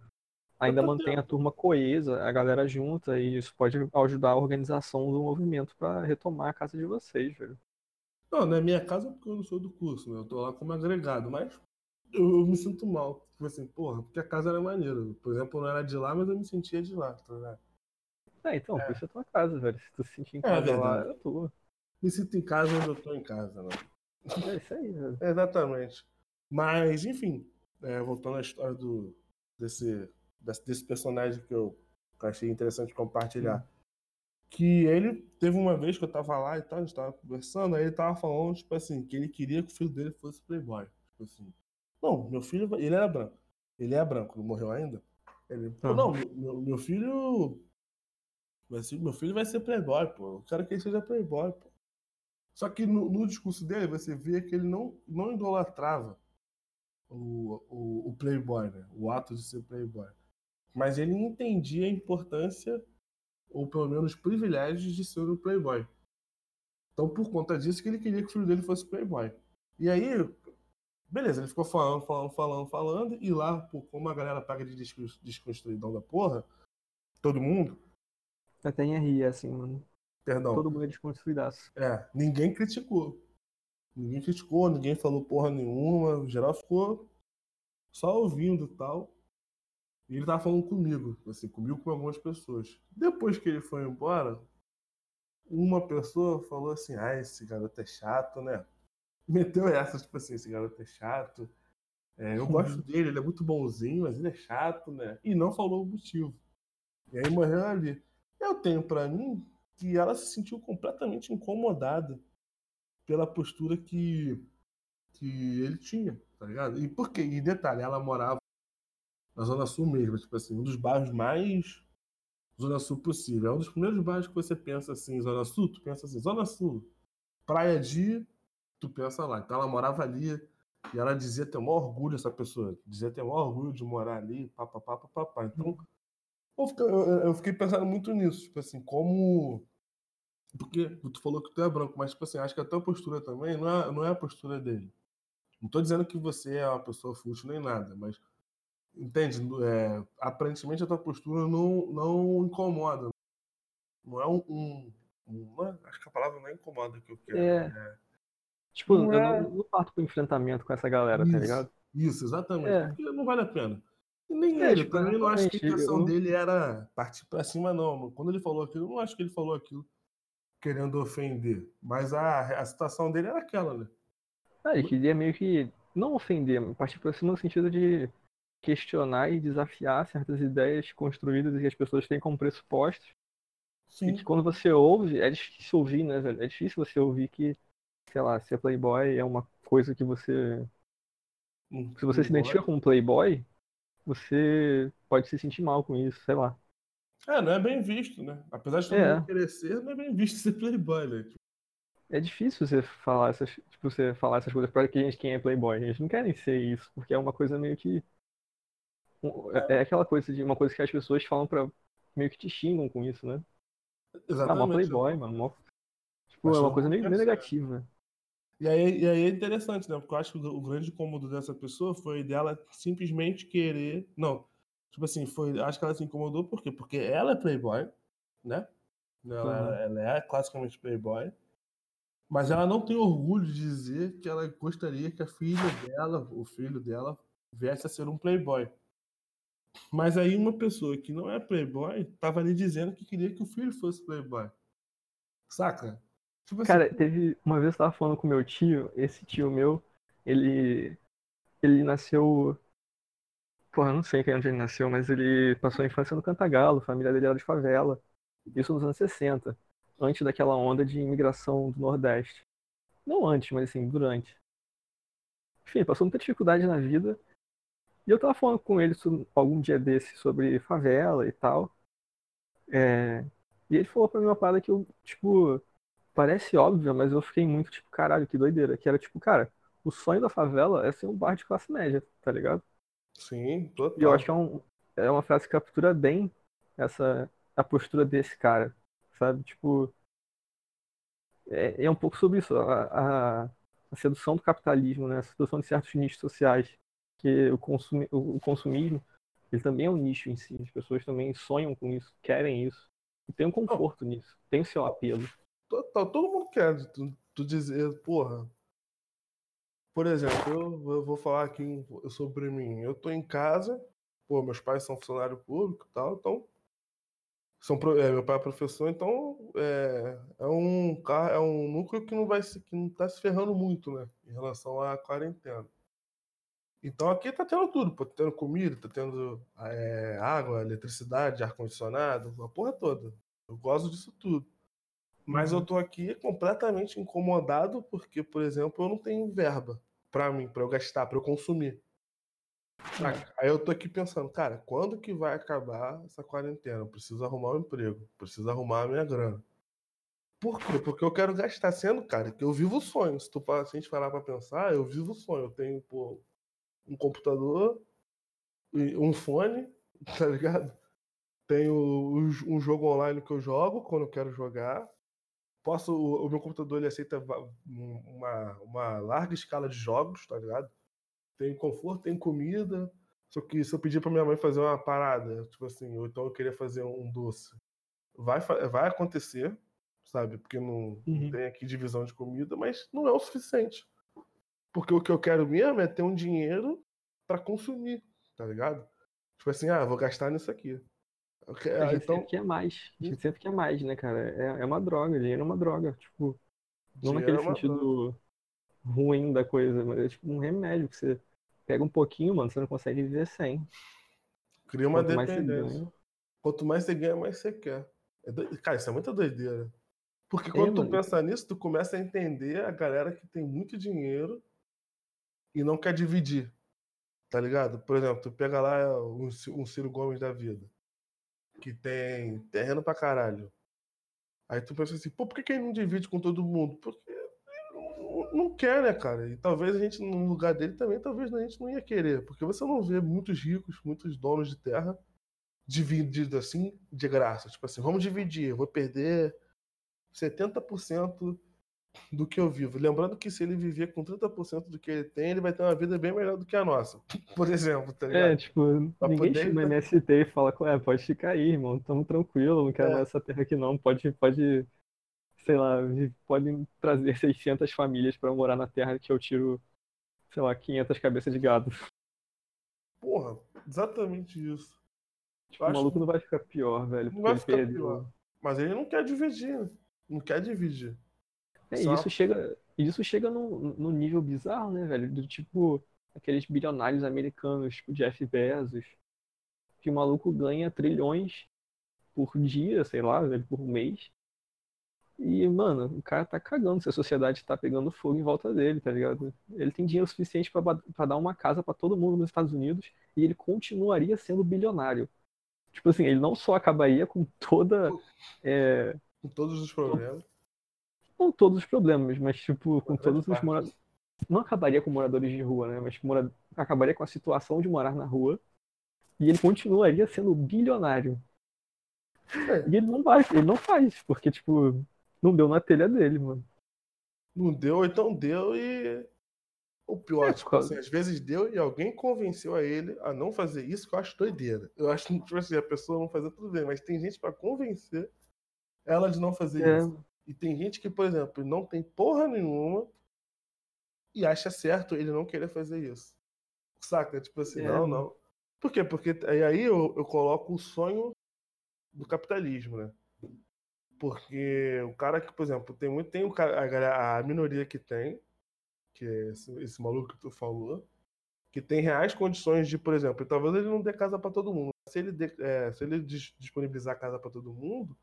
ainda mantém a turma coesa, a galera junta, e isso pode ajudar a organização do movimento para retomar a casa de vocês, velho. Não, na minha casa porque eu não sou do curso, né? Eu tô lá como agregado, mas eu, eu me sinto mal. tipo assim, porra, porque a casa era maneira. Por exemplo, eu não era de lá, mas eu me sentia de lá, tá ligado? É, então, É. por isso é tua casa, velho. Se tu se sentir em É casa lá, verdade. é tua. Me sinto em casa onde eu tô em casa, né? É isso aí, velho. Exatamente. Mas, enfim, é, voltando à história do, desse, desse, desse personagem que eu, que eu achei interessante compartilhar. Que ele teve uma vez que eu tava lá e tal, a gente tava conversando, aí ele tava falando, tipo assim, que ele queria que o filho dele fosse playboy. Tipo assim, não, meu filho, ele era branco. Ele é branco, não morreu ainda. Ele, pô, não, meu- meu, filho. vai ser- Meu filho vai ser playboy, pô. Eu quero que ele seja playboy, pô. Só que no, no discurso dele, você via que ele não, não idolatrava o, o, o playboy, né? O ato de ser playboy. Mas ele entendia a importância, ou pelo menos os privilégios de ser um playboy. Então, por conta disso, que ele queria que o filho dele fosse playboy. E aí, beleza, ele ficou falando, falando, falando, falando, e lá, pô, como a galera paga de descon- desconstruidão da porra, todo mundo, Até em RI assim, mano. perdão, Todo mundo é desconstruidaço. É, ninguém criticou. Ninguém criticou, ninguém falou porra nenhuma. O geral ficou só ouvindo e tal. E ele tava falando comigo, assim, comigo com algumas pessoas. Depois que ele foi embora, uma pessoa falou assim: ah, esse garoto é chato, né? Meteu essa, tipo assim, esse garoto é chato. É, eu gosto dele, ele é muito bonzinho, mas ele é chato, né? E não falou o motivo. E aí morreu ali. Eu tenho pra mim que ela se sentiu completamente incomodada pela postura que, que ele tinha, tá ligado? E por quê? E detalhe, ela morava na Zona Sul mesmo, tipo assim, um dos bairros mais Zona Sul possível. É um dos primeiros bairros que você pensa assim, Zona Sul, tu pensa assim, Zona Sul, Praia de, tu pensa lá. Então ela morava ali e ela dizia ter o maior orgulho, essa pessoa, dizia ter o maior orgulho de morar ali, papapá, papapá. Então, eu fiquei, eu- fiquei pensando muito nisso, tipo assim, como. Porque tu falou que tu é branco, mas, tipo assim, acho que a tua postura também não é, não é a postura dele. Não tô dizendo que você é uma pessoa fútil nem nada, mas. Entende? É, aparentemente a tua postura não, não incomoda. Não é um. um- um- não é- acho que a palavra não é incomoda que eu quero. É. Tipo, Não eu é- não, não parto pro enfrentamento com essa galera, tá Isso. ligado? Isso, exatamente. É. Porque não vale a pena. E nem ele, tipo, também não acho que a intenção eu- dele era partir pra cima, não. Quando ele falou aquilo, eu não acho que ele falou aquilo querendo ofender. Mas a, a situação dele era aquela, né? Ah, ele queria meio que não ofender, partir pra cima no sentido de questionar e desafiar certas ideias construídas e que as pessoas têm como pressupostos. E Sim. que quando você ouve, é difícil ouvir, né, velho? É difícil você ouvir que, sei lá, ser playboy é uma coisa que você. Um Se você se playboy. identifica como playboy, você pode se sentir mal com isso, sei lá. É, não é bem visto, né? Apesar de todo É. mundo querer ser, não é bem visto ser playboy, né? Tipo, É difícil você falar essas, tipo, você falar essas coisas pra quem, quem é playboy. Eles não querem ser isso, porque é uma coisa meio que. Um- É é aquela coisa de uma coisa que as pessoas falam pra. meio que te xingam com isso, né? Ah, exatamente. mó playboy, mano. mó- Tipo, é uma coisa meio, quer meio negativa. E aí, e aí é interessante, né? Porque eu acho que o, grande incômodo dessa pessoa foi dela simplesmente querer. Não. Tipo assim, foi. Acho que ela se incomodou por quê? Porque ela é playboy, né? Ela, Uhum. ela é classicamente playboy. Mas ela não tem orgulho de dizer que ela gostaria que a filha dela, o filho dela, viesse a ser um playboy. Mas aí uma pessoa que não é playboy tava ali dizendo que queria que o filho fosse playboy. Saca? Tipo assim, Cara, teve. Uma vez eu tava falando com meu tio, esse tio meu, ele. Ele nasceu. Porra, não sei onde ele nasceu, mas ele passou a infância no Cantagalo, a família dele era de favela. Isso nos anos 60, antes daquela onda de imigração do Nordeste. Não antes, mas assim, durante. Enfim, passou muita dificuldade na vida. E eu tava falando com ele sobre- algum dia desse sobre favela e tal. É, E ele falou pra mim uma parada que eu, tipo, parece óbvia, mas eu fiquei muito tipo, caralho, que doideira. Que era tipo, cara, o sonho da favela é ser um bar de classe média, tá ligado? sim, total. E eu acho que é, um, é uma frase que captura bem essa a postura desse cara, sabe? Tipo, é, é um pouco sobre isso, a, a, a sedução do capitalismo, né? A sedução de certos nichos sociais, que o, consumi, o, consumismo, ele também é um nicho em si. As pessoas também sonham com isso, querem isso, e tem um conforto nisso, tem o seu apelo. Total, todo mundo quer tu, tu dizer, porra. por exemplo, eu, eu vou falar aqui sobre mim. Eu tô em casa, pô, meus pais são funcionário público e tal, então. São, é, meu pai é professor, então é, é, um, é um núcleo que não vai se, que não tá se ferrando muito, né? Em relação à quarentena. Então aqui tá tendo tudo, pô, tá tendo comida, tá tendo é, água, eletricidade, ar-condicionado, a porra toda. Eu gosto disso tudo. Mas eu uhum. tô aqui completamente incomodado porque, por exemplo, eu não tenho verba para mim, para eu gastar, para eu consumir. É. Aí eu tô aqui pensando, cara, quando que vai acabar essa quarentena? Eu preciso arrumar um emprego, preciso arrumar a minha grana. Por quê? Porque eu quero gastar sendo, cara, que eu vivo o sonho. Se, tu, se a gente parar pra pensar, eu vivo o sonho. Eu tenho, pô, um computador, um fone, tá ligado? Tenho um jogo online que eu jogo quando eu quero jogar. Posso, o meu computador ele aceita uma, uma larga escala de jogos, tá ligado? Tem conforto, tem comida. Só que se eu pedir pra minha mãe fazer uma parada, tipo assim, ou então eu queria fazer um doce, vai, vai acontecer, sabe? Porque não, uhum. não tem aqui divisão de comida, mas não é o suficiente. Porque o que eu quero mesmo é ter um dinheiro para consumir, tá ligado? Tipo assim, ah, vou gastar nisso aqui. A gente então... sempre quer mais. A gente sempre quer mais, né, cara? É, é uma droga, dinheiro é uma droga. Tipo, não dinheiro naquele é sentido droga. ruim da coisa, mas é tipo um remédio que você pega um pouquinho, mano, você não consegue viver sem. Cria uma Quanto dependência. Mais Quanto mais você ganha, mais você quer. É do... Cara, isso é muita doideira. Porque quando é, tu mano. pensa nisso, tu começa a entender a galera que tem muito dinheiro e não quer dividir. Tá ligado? Por exemplo, tu pega lá um, um Ciro Gomes da vida, que tem terreno pra caralho. Aí tu pensa assim, pô, por que, que ele não divide com todo mundo? Porque não quer, né, cara? E talvez a gente, no lugar dele também, talvez a gente não ia querer. Porque você não vê muitos ricos, muitos donos de terra divididos assim, de graça. Tipo assim, vamos dividir, vou perder 70% do que eu vivo. Lembrando que se ele viver com 30% do que ele tem, ele vai ter uma vida bem melhor do que a nossa. Por exemplo, tá ligado? É, tipo, pra ninguém poder... chama MST e fala, é, pode ficar aí, irmão, tamo tranquilo, não quero é. essa terra aqui não, pode, pode, sei lá, podem trazer 600 famílias para morar na terra que eu tiro, sei lá, 500 cabeças de gado. Porra, exatamente isso. Tipo, o maluco que... não vai ficar pior, velho. Não vai ficar pior. Mas ele não quer dividir, né? Não quer dividir. É, Só... isso chega, isso chega num, num nível bizarro, né, velho? Do tipo, aqueles bilionários americanos, tipo Jeff Bezos, que o maluco ganha trilhões por dia, sei lá, velho, por mês. E, mano, o cara tá cagando se a sociedade tá pegando fogo em volta dele, tá ligado? Ele tem dinheiro suficiente para dar uma casa para todo mundo nos Estados Unidos e ele continuaria sendo bilionário. Tipo assim, ele não só acabaria com toda. É, com todos os problemas com todos os problemas, mas tipo, com todos os moradores. Não acabaria com moradores de rua, né? Mas mora... acabaria com a situação de morar na rua. E ele continuaria sendo bilionário. É. E ele não vai, ele não faz, porque, tipo, não deu na telha dele, mano. Não deu, então deu e. O pior, é, tipo assim, às vezes deu e alguém convenceu a ele a não fazer isso, que eu acho doideira. Eu acho que, tipo assim, a pessoa não fazer tudo bem, mas tem gente para convencer ela de não fazer é. isso. E tem gente que, por exemplo, não tem porra nenhuma e acha certo ele não querer fazer isso. Saca? Tipo assim, é. não, não. Por quê? Porque aí eu, eu coloco o sonho do capitalismo, né? Porque o cara que, por exemplo, tem muito. Tem o cara, a, a minoria que tem, que é esse, esse maluco que tu falou, que tem reais condições de, por exemplo, talvez ele não dê casa para todo mundo. Se ele, é, se ele disponibilizar casa para todo mundo,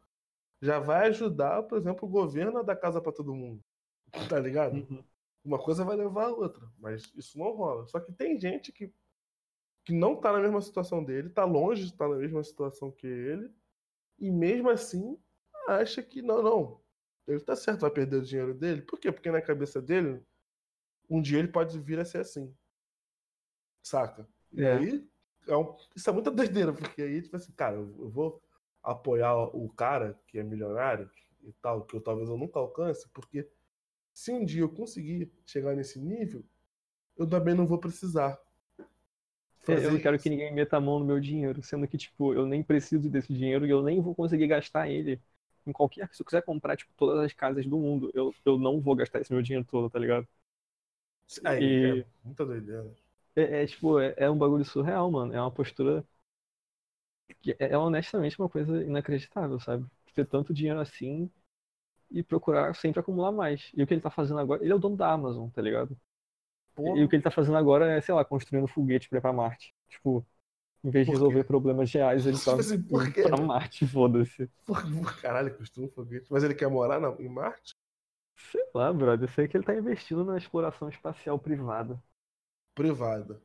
já vai ajudar, por exemplo, o governo a dar casa para todo mundo. Tá ligado? Uhum. Uma coisa vai levar a outra, mas isso não rola. Só que tem gente que, que não tá na mesma situação dele, tá longe de estar tá na mesma situação que ele, e mesmo assim acha que não, não. Ele tá certo, vai perder o dinheiro dele. Por quê? Porque na cabeça dele, um dia ele pode vir a ser assim. Saca? É. E aí, é um... isso é muita doideira, porque aí, tipo assim, cara, eu vou apoiar o cara que é milionário e tal, que eu talvez eu nunca alcance, porque se um dia eu conseguir chegar nesse nível, eu também não vou precisar. É, eu não quero que ninguém meta a mão no meu dinheiro, sendo que, tipo, eu nem preciso desse dinheiro e eu nem vou conseguir gastar ele em qualquer. Se eu quiser comprar, tipo, todas as casas do mundo, eu, eu não vou gastar esse meu dinheiro todo, tá ligado? Aí, E- é muita doideira. É, é, tipo, é, é um bagulho surreal, mano. É uma postura que é, é honestamente uma coisa inacreditável, sabe? Ter tanto dinheiro assim e procurar sempre acumular mais. E o que ele tá fazendo agora, ele é o dono da Amazon, tá ligado? Porra, E o que ele tá fazendo agora é, sei lá, construindo foguete pra ir pra Marte. Tipo, em vez de resolver problemas reais, ele tá assim, por indo quê? pra Marte, foda-se. caralho, costuma foguete. Mas ele quer morar na, em Marte? Sei lá, brother. Eu sei que ele tá investindo na exploração espacial privada. Privada.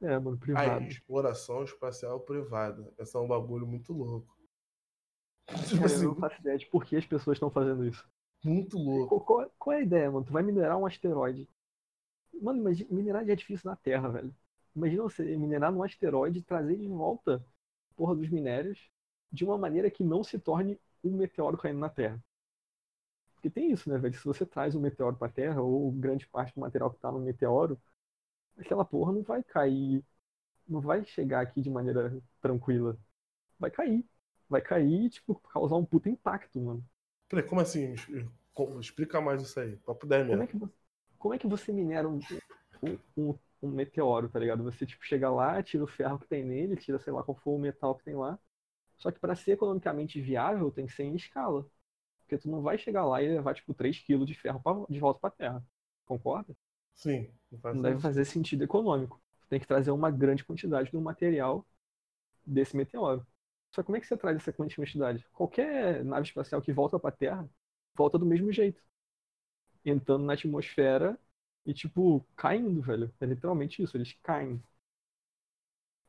É, mano, Aí, privada. exploração espacial privada. Esse é um bagulho muito louco. Tipo assim, eu não faço ideia de por que as pessoas estão fazendo isso. muito louco. Qual, qual- é a ideia, mano? Tu vai minerar um asteroide. Mano, imagina, minerar já é difícil na Terra, velho. Imagina você minerar num asteroide e trazer de volta a porra dos minérios de uma maneira que não se torne um meteoro caindo na Terra. Porque tem isso, né, velho? Se você traz um meteoro pra Terra, ou grande parte do material que tá no meteoro, aquela porra não vai cair. Não vai chegar aqui de maneira tranquila. Vai cair. Vai cair e, tipo, causar um puta impacto, mano. Peraí, como assim? Como- Explica mais isso aí. Papo 10 Como é mesmo. que você, como é que você minera um, um, um- um meteoro, tá ligado? Você, tipo, chega lá, tira o ferro que tem nele, tira, sei lá, qual for o metal que tem lá. Só que para ser economicamente viável, tem que ser em escala. Porque tu não vai chegar lá e levar, tipo, 3 kg de ferro pra- de volta pra terra. Concorda? Sim. Não faz Não deve fazer sentido econômico. Tu tem que trazer uma grande quantidade do material desse meteoro. Só como é que você traz essa quantidade? Qualquer nave espacial que volta pra Terra, volta do mesmo jeito. Entrando na atmosfera e, tipo, caindo, velho. É literalmente isso, eles caem.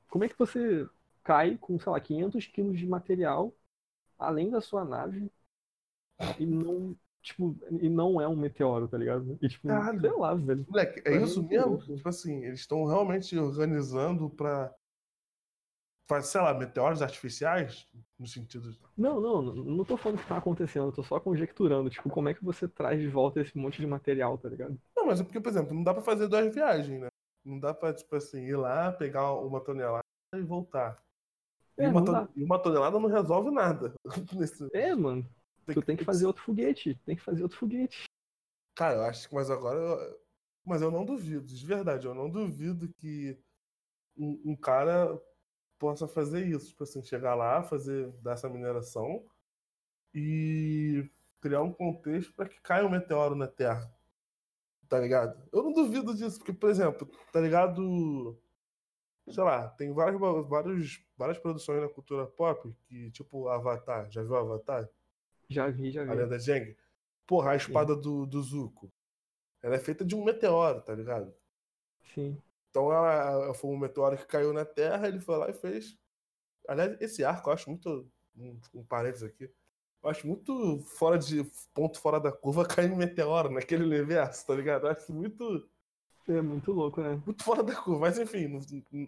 Como é que você cai com, sei lá, 500 quilos de material além da sua nave e não, tipo, e não é um meteoro, tá ligado? E, tipo, Caralho. sei lá, velho. Moleque, é isso mesmo? louco. Tipo assim, eles estão realmente organizando pra. Fazer, sei lá, meteoros artificiais? No sentido. de- Não, não, não tô falando que tá acontecendo, eu tô só conjecturando, tipo, como é que você traz de volta esse monte de material, tá ligado? Não, mas é porque, por exemplo, não dá pra fazer duas viagens, né? Não dá pra, tipo assim, ir lá, pegar uma tonelada e voltar. E, É, uma, ton- dá. e uma tonelada não resolve nada. Nesse- É, mano, tu tem que fazer outro foguete, tem que fazer outro foguete. Cara, eu acho que, mas agora. eu- Mas eu não duvido, de verdade, eu não duvido que um, um cara possa fazer isso. Tipo assim, chegar lá, fazer dar essa mineração e criar um contexto para que caia um meteoro na Terra. Tá ligado? Eu não duvido disso, porque, por exemplo, tá ligado? Sei lá, tem vários, vários, várias produções na cultura pop que, tipo, Avatar. Já viu Avatar? Já vi, já A vi. lenda de Aang? Porra, a espada do, do Zuko. Ela é feita de um meteoro, tá ligado? Sim. Então ela, foi um meteoro que caiu na Terra, ele foi lá e fez. Aliás, esse arco eu acho muito. Um, um parênteses aqui. Eu acho muito fora de. ponto fora da curva cair um meteoro naquele universo, tá ligado? Eu acho muito. É muito louco, né? Muito fora da curva. Mas enfim,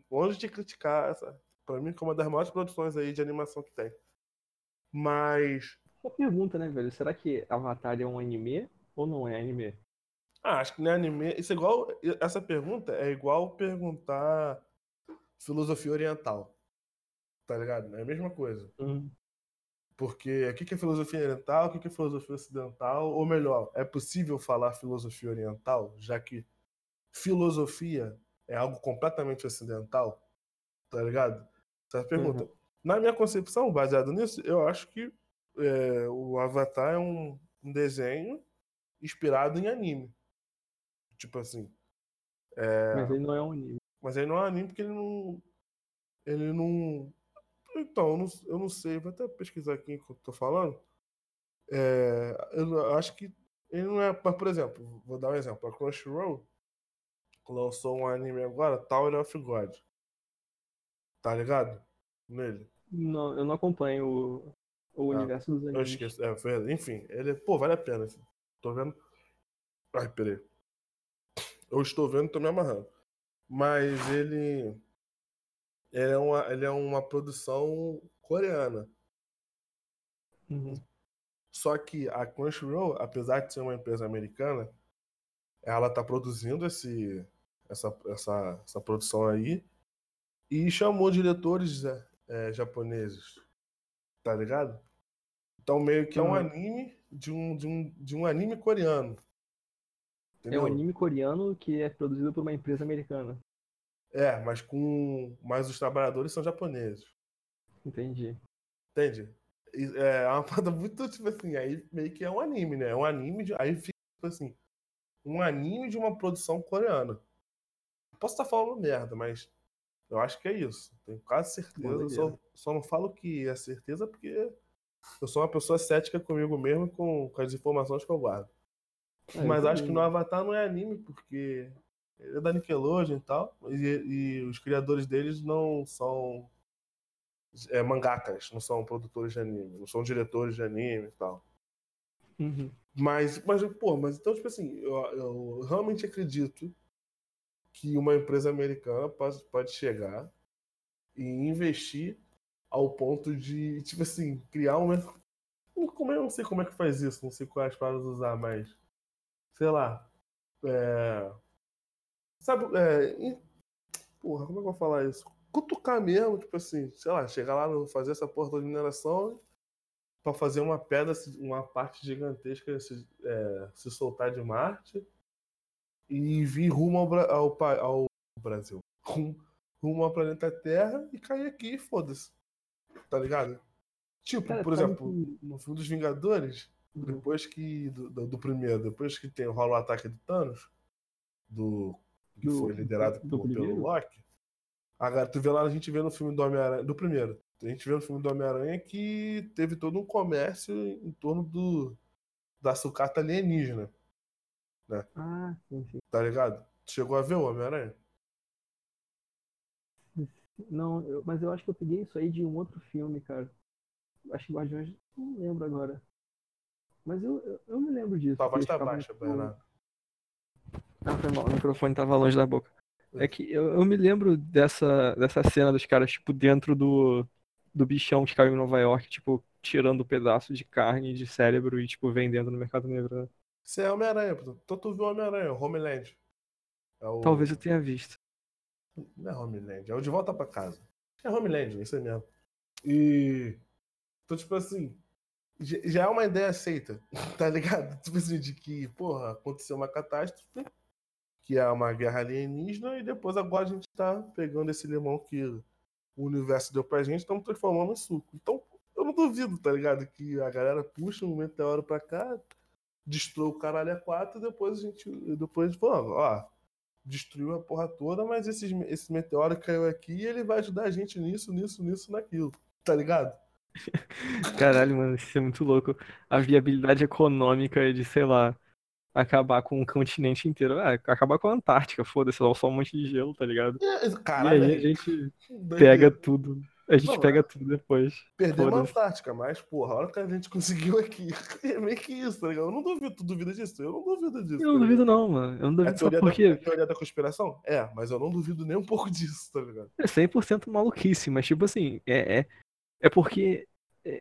longe de criticar essa. Pra mim, é uma das maiores produções aí de animação que tem. Mas. Uma pergunta, né, velho? Será que Avatar é um anime ou não é anime? Ah, acho que não é anime. Isso é igual. Essa pergunta é igual perguntar filosofia oriental. Tá ligado? É a mesma coisa. Hum, Porque o que é filosofia oriental, o que que é filosofia ocidental? Ou melhor, é possível falar filosofia oriental, já que filosofia é algo completamente ocidental? Tá ligado? Essa pergunta. Na minha concepção, baseado nisso, eu acho que é, o Avatar é um, um desenho inspirado em anime. Tipo assim. Mas ele não é um anime. Mas aí não é anime porque ele não. Ele não. Então, eu não, eu não sei, vou até pesquisar aqui enquanto eu tô falando. É, eu acho que ele não é. Mas, por exemplo, vou dar um exemplo. A Crunchyroll lançou um anime agora, Tower of God. Tá ligado? Nele. Não, eu não acompanho o, Ah, universo dos Eu animes. esqueci. É, foi- enfim, ele. Pô, vale a pena. assim. Tô vendo. Ai, peraí. Eu estou vendo e tô me amarrando. Mas ele. Ele é uma, ele é uma produção coreana. Uhum. Só que a Crunchyroll, apesar de ser uma empresa americana, ela tá produzindo esse, essa, essa, essa produção aí e chamou diretores é, é, japoneses. Tá ligado? Então meio que é um anime de um, de um, de um anime coreano. É um anime coreano que é produzido por uma empresa americana. É, mas com. Mas os trabalhadores são japoneses. Entendi. Entende? É uma parada muito, tipo assim, aí meio que é um anime, né? É um anime de. Aí fica, tipo assim, um anime de uma produção coreana. Posso estar falando merda, mas eu acho que é isso. Tenho quase certeza. Só, só não falo que é certeza porque eu sou uma pessoa cética comigo mesmo com, com as informações que eu guardo. É, mas acho que no Avatar não é anime, porque ele é da Nickelodeon e tal. E, e os criadores deles não são é, mangakas, não são produtores de anime, não são diretores de anime e tal. Uhum. Mas, mas, pô, mas então, tipo assim, eu, eu realmente acredito que uma empresa americana pode, pode chegar e investir ao ponto de, tipo assim, criar uma. Como eu não sei como é que faz isso, não sei quais palavras usar, mas. Sei lá. É... Sabe. É... Porra, como é que eu vou falar isso? Cutucar mesmo, tipo assim, sei lá, chegar lá, fazer essa porta de mineração para fazer uma pedra, uma parte gigantesca se, é, se soltar de Marte e vir rumo ao, ao, ao Brasil, rumo, rumo ao planeta Terra e cair aqui, foda-se. Tá ligado? Tipo, Cara, por exemplo, que... no filme dos Vingadores, uhum. depois que. Do, do, do, primeiro, depois que tem, rola o ataque do Thanos, do. que do, foi liderado por, pelo Loki. Agora, tu vê lá, a gente vê no filme do Homem-Aranha. Do primeiro. A gente vê no filme do Homem-Aranha que teve todo um comércio em torno do. da sucata alienígena. Né? Ah, sim, sim. Tá ligado? Chegou a ver o Homem-Aranha? Não, eu, mas eu acho que eu peguei isso aí de um outro filme, cara. Acho que Guardiões. Não lembro agora. Mas eu, eu, eu me lembro disso. Tua voz tá baixa, Bernardo. Ah, foi mal, o microfone tava longe da boca. É que eu, eu me lembro dessa, dessa cena dos caras, tipo, dentro do, do bichão que caiu em Nova York, tipo, tirando um pedaço de carne de cérebro e, tipo, vendendo no mercado negro. Você é Homem-Aranha, então tu viu Homem-Aranha, Homeland. É o... Talvez eu tenha visto. Não é Homeland, é o De Volta pra Casa. É Homeland, isso aí mesmo. E. Então, tipo assim, já é uma ideia aceita, tá ligado? Tipo assim, de que, porra, aconteceu uma catástrofe, que é uma guerra alienígena, e depois agora a gente tá pegando esse limão que o universo deu pra gente, estamos transformando em suco. Então, eu não duvido, tá ligado? Que a galera puxa um meteoro pra cá, destrói o caralho a quatro, e depois a gente. Depois, pô, ó, destruiu a porra toda, mas esses, esse meteoro caiu aqui e ele vai ajudar a gente nisso, nisso, nisso, naquilo. Tá ligado? Caralho, mano, isso é muito louco. A viabilidade econômica de, sei lá, acabar com o continente inteiro. Ah, acabar com a Antártica, foda-se, só um monte de gelo, tá ligado? É, caralho, e aí a gente pega tudo. A gente não, pega é. tudo depois. Perdemos a Antártica, mas, porra, a hora que a gente conseguiu aqui. É meio que isso, tá ligado? Eu não duvido. Tu duvida disso? Eu não duvido disso. Eu não tá duvido, não, mano. Eu não duvido é teoria? Da, é teoria da conspiração? É, mas eu não duvido nem um pouco disso, tá ligado? É 100% maluquice, mas, tipo assim, é, é, é porque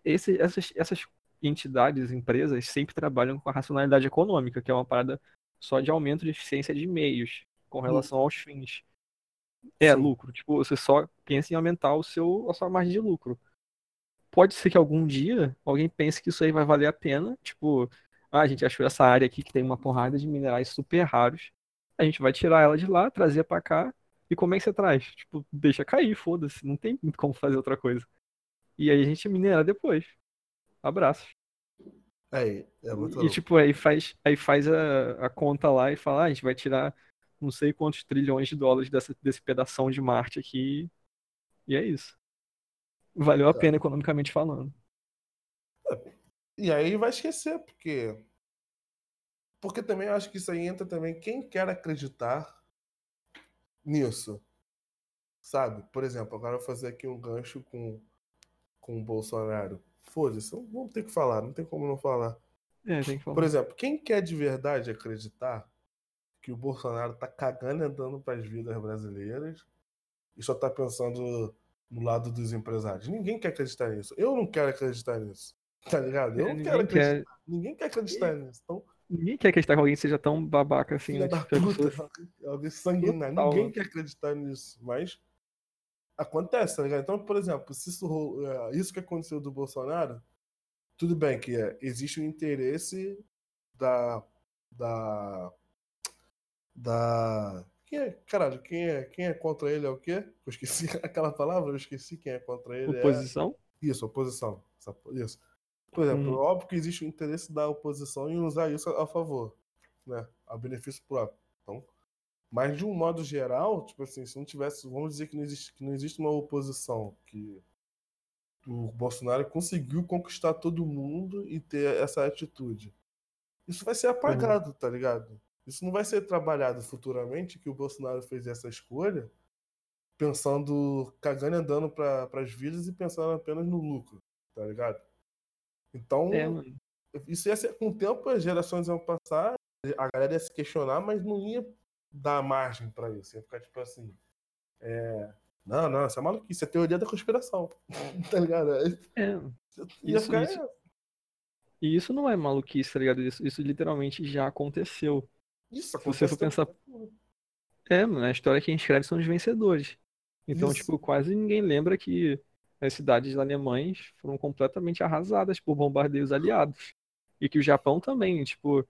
esse, essas, essas entidades, empresas, sempre trabalham com a racionalidade econômica, que é uma parada só de aumento de eficiência de meios com relação aos fins. É, Sim. lucro. Tipo, você só pensa em aumentar o seu, a sua margem de lucro. Pode ser que algum dia alguém pense que isso aí vai valer a pena. Tipo, ah, a gente achou essa área aqui que tem uma porrada de minerais super raros. A gente vai tirar ela de lá, trazer para cá. E como é que você traz? Tipo, deixa cair, foda-se. Não tem como fazer outra coisa. E aí a gente minera depois. Abraço. Aí, é muito E louco. tipo, aí faz, aí faz a, a conta lá e fala, ah, a gente vai tirar não sei quantos trilhões de dólares dessa, desse pedação de Marte aqui. E é isso. Valeu a tá. pena economicamente falando. E aí vai esquecer, porque. Porque também eu acho que isso aí entra também. Quem quer acreditar nisso? Sabe? Por exemplo, agora eu vou fazer aqui um gancho com, com o Bolsonaro. Foda-se, vamos ter que falar, não tem como não falar. É, tem que falar. Por exemplo, quem quer de verdade acreditar que o Bolsonaro tá cagando e andando para as vidas brasileiras e só tá pensando no lado dos empresários. Ninguém quer acreditar nisso. Eu não quero acreditar nisso. Tá ligado? Eu é, não quero acreditar. Quer... Ninguém quer acreditar nisso. Então, ninguém quer acreditar que alguém seja tão babaca assim. Filha né? da puta, alguém sanguinário. Total, ninguém quer acreditar nisso. Mas acontece, tá ligado? Então, por exemplo, se isso, é, isso que aconteceu do Bolsonaro, tudo bem que é, existe o um interesse da, da da. Quem é, caralho, quem é, quem é contra ele é o quê? Eu esqueci aquela palavra, eu esqueci quem é contra ele. Oposição? É... Isso, oposição. Isso. Por exemplo, hum. óbvio que existe o interesse da oposição em usar isso a favor, né? A benefício próprio. Então, mas de um modo geral, tipo assim, se não tivesse, vamos dizer que não existe, que não existe uma oposição, que o Bolsonaro conseguiu conquistar todo mundo e ter essa atitude. Isso vai ser apagado, uhum. tá ligado? Isso não vai ser trabalhado futuramente que o Bolsonaro fez essa escolha pensando, cagando e andando para as vidas e pensando apenas no lucro, tá ligado? Então, é, isso ia ser, com o tempo as gerações iam passar, a galera ia se questionar, mas não ia dar margem para isso. Ia ficar tipo assim. É, não, não, isso é maluquice, isso é teoria da conspiração. tá ligado? É. Ia isso, ficar. Isso, e isso não é maluquice, tá ligado? Isso, isso literalmente já aconteceu. Isso. Se você for pensar. É, mano, a história que a gente escreve são os vencedores. Então, isso. tipo, quase ninguém lembra que as cidades alemães foram completamente arrasadas por bombardeios aliados. E que o Japão também, tipo,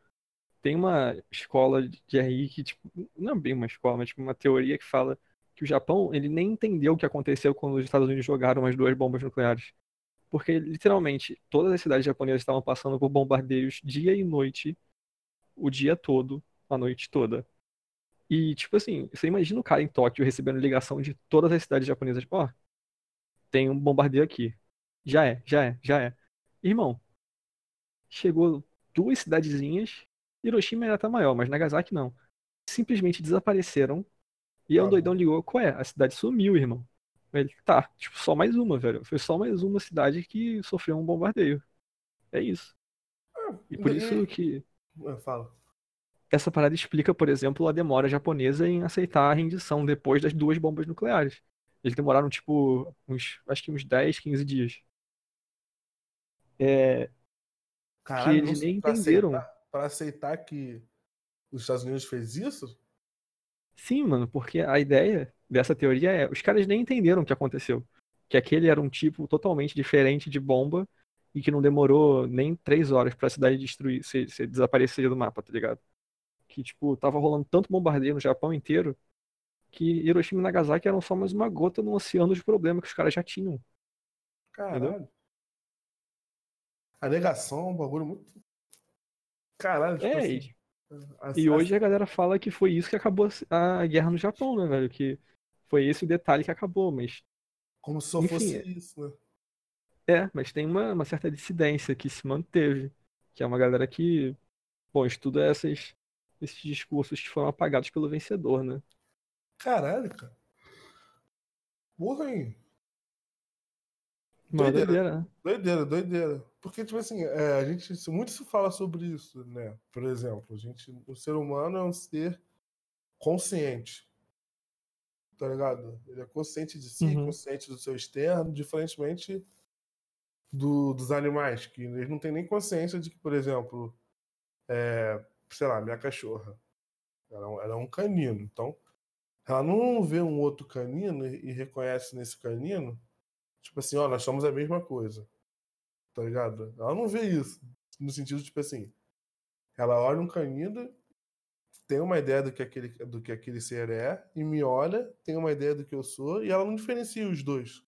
tem uma escola de RI que, tipo, não é bem uma escola, mas tipo, uma teoria que fala que o Japão, ele nem entendeu o que aconteceu quando os Estados Unidos jogaram as duas bombas nucleares. Porque, literalmente, todas as cidades japonesas estavam passando por bombardeios dia e noite, o dia todo, a noite toda. E, tipo assim, você imagina o cara em Tóquio recebendo ligação de todas as cidades japonesas, ó, oh, tem um bombardeio aqui. Já é, já é, já é. Irmão, chegou duas cidadezinhas Hiroshima ainda tá maior, mas Nagasaki não. Simplesmente desapareceram. E aí o doidão ligou, qual é? A cidade sumiu, irmão. Ele, tá, tipo, só mais uma, velho. Foi só mais uma cidade que sofreu um bombardeio. É isso. E por isso que. Fala. Essa parada explica, por exemplo, a demora japonesa em aceitar a rendição depois das duas bombas nucleares. Eles demoraram, tipo, uns, acho que uns 10, 15 dias. É. Caralho, que eles nem entenderam. Aceitar, para aceitar que os Estados Unidos fez isso? Sim, mano, porque a ideia dessa teoria é, os caras nem entenderam o que aconteceu. Que aquele era um tipo totalmente diferente de bomba e que não demorou nem três horas para a cidade destruir, ser, ser desaparecer do mapa, tá ligado? Que, tipo, tava rolando tanto bombardeio no Japão inteiro que Hiroshima e Nagasaki eram só mais uma gota no oceano de problema que os caras já tinham. Caralho. Entendeu? A negação é um bagulho muito Caralho, tipo é, assim, e, e hoje a galera fala que foi isso que acabou a guerra no Japão, né, velho? Que foi esse o detalhe que acabou, mas. Como se só Enfim, fosse é. isso, né? É, mas tem uma, uma certa dissidência que se manteve. Que é uma galera que, bom, estuda essas, esses discursos que foram apagados pelo vencedor, né? Caralho, cara. Porra, hein? Doideira. doideira, né? Doideira, doideira. Porque, tipo assim, é, a gente muito se fala sobre isso, né? Por exemplo, a gente, o ser humano é um ser consciente. Tá ligado? Ele é consciente de si, uhum. consciente do seu externo, diferentemente do, dos animais, que eles não têm nem consciência de que, por exemplo, é, sei lá, minha cachorra, ela, ela é um canino. Então, ela não vê um outro canino e, e reconhece nesse canino, tipo assim, ó, nós somos a mesma coisa tá ligado? Ela não vê isso. No sentido, tipo assim, ela olha um canino, tem uma ideia do que aquele, do que aquele ser é, e me olha, tem uma ideia do que eu sou, e ela não diferencia os dois.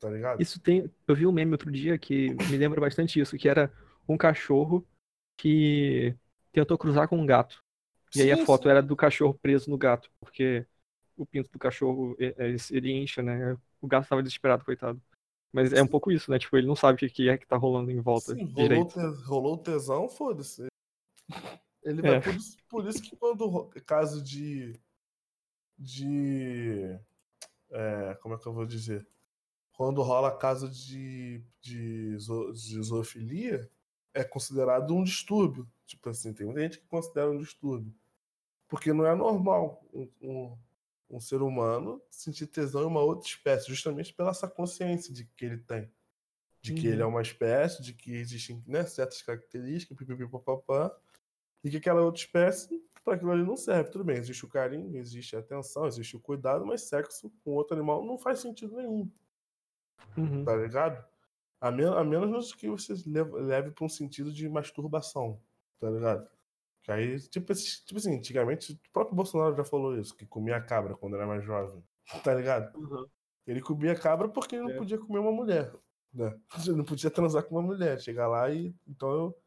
Tá ligado? Isso tem. Eu vi um meme outro dia que me lembra bastante isso, que era um cachorro que tentou cruzar com um gato. E sim, aí a foto sim. era do cachorro preso no gato, porque o pinto do cachorro ele incha, né? O gato estava desesperado, coitado. Mas é um pouco isso, né? Tipo, ele não sabe o que é que tá rolando em volta. Sim, rolou, te, rolou tesão, foda-se. Ele vai é. por, isso, por isso que quando caso de. De. É, como é que eu vou dizer? Quando rola caso de, de, de zoofilia, é considerado um distúrbio. Tipo assim, tem muita gente que considera um distúrbio. Porque não é normal um, um um ser humano sentir tesão em uma outra espécie, justamente pela essa consciência de que ele tem. De que uhum. ele é uhum. uma espécie, de que existem né, certas características, pipipipopopá, e que aquela outra espécie, para aquilo ali não serve. Tudo bem, existe o carinho, existe a atenção, existe o cuidado, mas sexo com outro animal não faz sentido nenhum. Uhum. Tá ligado? A, men a menos que você leve, leve para um sentido de masturbação, tá ligado? Que aí, tipo, tipo assim, antigamente, o próprio Bolsonaro já falou isso, que comia cabra quando era mais jovem. Tá ligado? Uhum. Ele comia cabra porque ele não É. podia comer uma mulher. Né? Ele não podia transar com uma mulher. Chegar lá e. Então eu-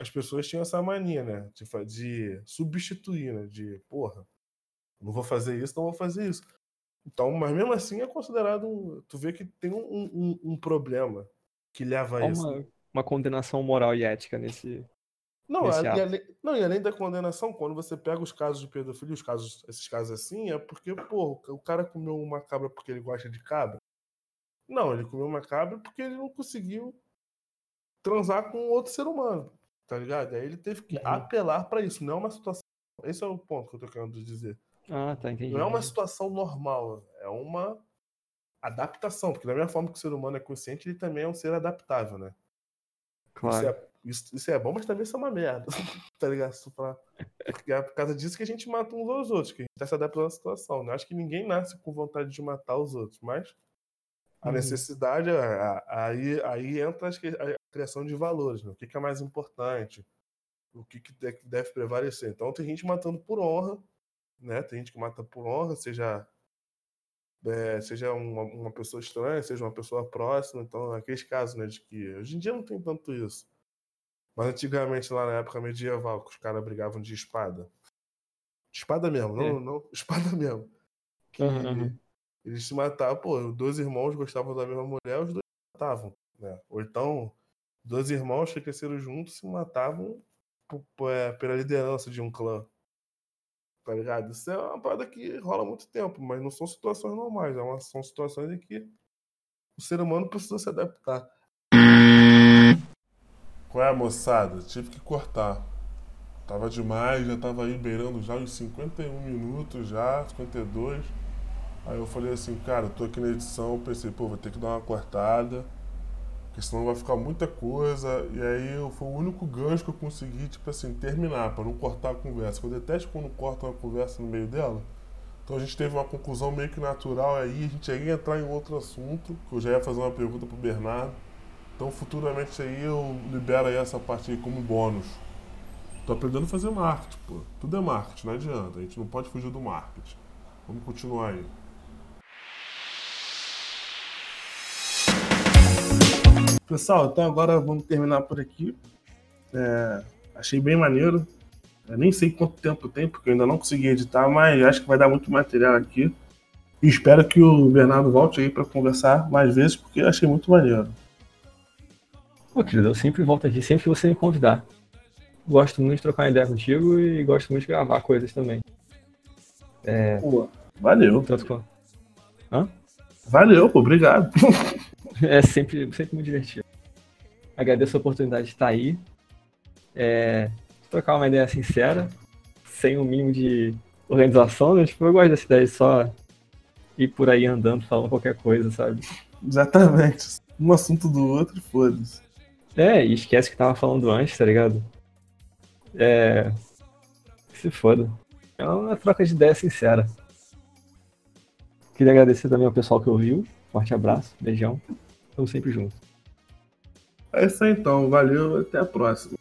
as pessoas tinham essa mania, né? De, de substituir, né? De, porra, não vou fazer isso, não vou fazer isso. Então, mas mesmo assim é considerado um. Tu vê que tem um, um, um problema que leva a isso. uma, uma condenação moral e ética nesse. Não, a- e além, não, e além da condenação, quando você pega os casos de pedofilia, os casos, esses casos assim, é porque, pô, o cara comeu uma cabra porque ele gosta de cabra. Não, ele comeu uma cabra porque ele não conseguiu transar com outro ser humano, tá ligado? Aí ele teve que Uhum. apelar pra isso, não é uma situação. Esse é o ponto que eu tô querendo dizer. Ah, tá, entendi. Não é uma situação normal, é uma adaptação, porque da mesma forma que o ser humano é consciente, ele também é um ser adaptável, né? Claro. é, isso, isso é bom, mas também isso é uma merda. tá ligado? Porque é por causa disso que a gente mata uns aos outros, que a gente tá se adaptando à situação. Né? Acho que ninguém nasce com vontade de matar os outros, mas a Uhum. necessidade, aí, aí entra a criação de valores, né? O que, que é mais importante, o que, que de- deve prevalecer. Então tem gente matando por honra, né? Tem gente que mata por honra, seja é, seja uma, uma pessoa estranha, seja uma pessoa próxima. Então, aqueles casos, né, de que hoje em dia não tem tanto isso. Mas antigamente, lá na época medieval, que os caras brigavam de espada. De espada mesmo, não, É. não espada mesmo. Que aham. eles se matavam, pô, dois irmãos gostavam da mesma mulher, os dois se matavam, né? Ou então, dois irmãos que cresceram juntos se matavam é, pela liderança de um clã. Tá ligado? Isso é uma parada que rola há muito tempo, mas não são situações normais, é são situações em que o ser humano precisa se adaptar. Qual é, moçada? Tive que cortar. Tava demais, já tava aí beirando já os 51 minutos já, 52. Aí eu falei assim, cara, eu tô aqui na edição, pensei, pô, vou ter que dar uma cortada, porque senão vai ficar muita coisa. E aí eu, foi o único gancho que eu consegui, tipo assim, terminar, pra não cortar a conversa. Eu detesto quando corta uma conversa no meio dela. Então a gente teve uma conclusão meio que natural aí, a gente ia entrar em outro assunto, que eu já ia fazer uma pergunta pro Bernardo. Então futuramente aí eu libero aí essa parte aí como bônus. Tô aprendendo a fazer marketing, pô. Tudo é marketing, não adianta. A gente não pode fugir do marketing. Vamos continuar aí. Pessoal, então agora vamos terminar por aqui. É, achei bem maneiro. Eu nem sei quanto tempo tem, porque eu ainda não consegui editar, mas acho que vai dar muito material aqui. E espero que o Bernardo volte aí para conversar mais vezes, porque eu achei muito maneiro. Pô, querido, eu sempre volto aqui, sempre que você me convidar. Gosto muito de trocar uma ideia contigo e gosto muito de gravar coisas também. Pô, valeu. Tanto quanto. Valeu, pô, obrigado. É sempre, sempre muito divertido. Agradeço a oportunidade de estar aí. É, trocar uma ideia sincera, sem o mínimo de organização, né? Tipo, eu gosto dessa ideia de só ir por aí andando, falando qualquer coisa, sabe? Exatamente. Um assunto do outro, foda-se. É, e esquece que tava falando antes, tá ligado? É. Se foda. É uma troca de ideia sincera. Queria agradecer também ao pessoal que ouviu. Forte abraço, beijão. Tamo sempre juntos. É isso aí então, valeu, até a próxima.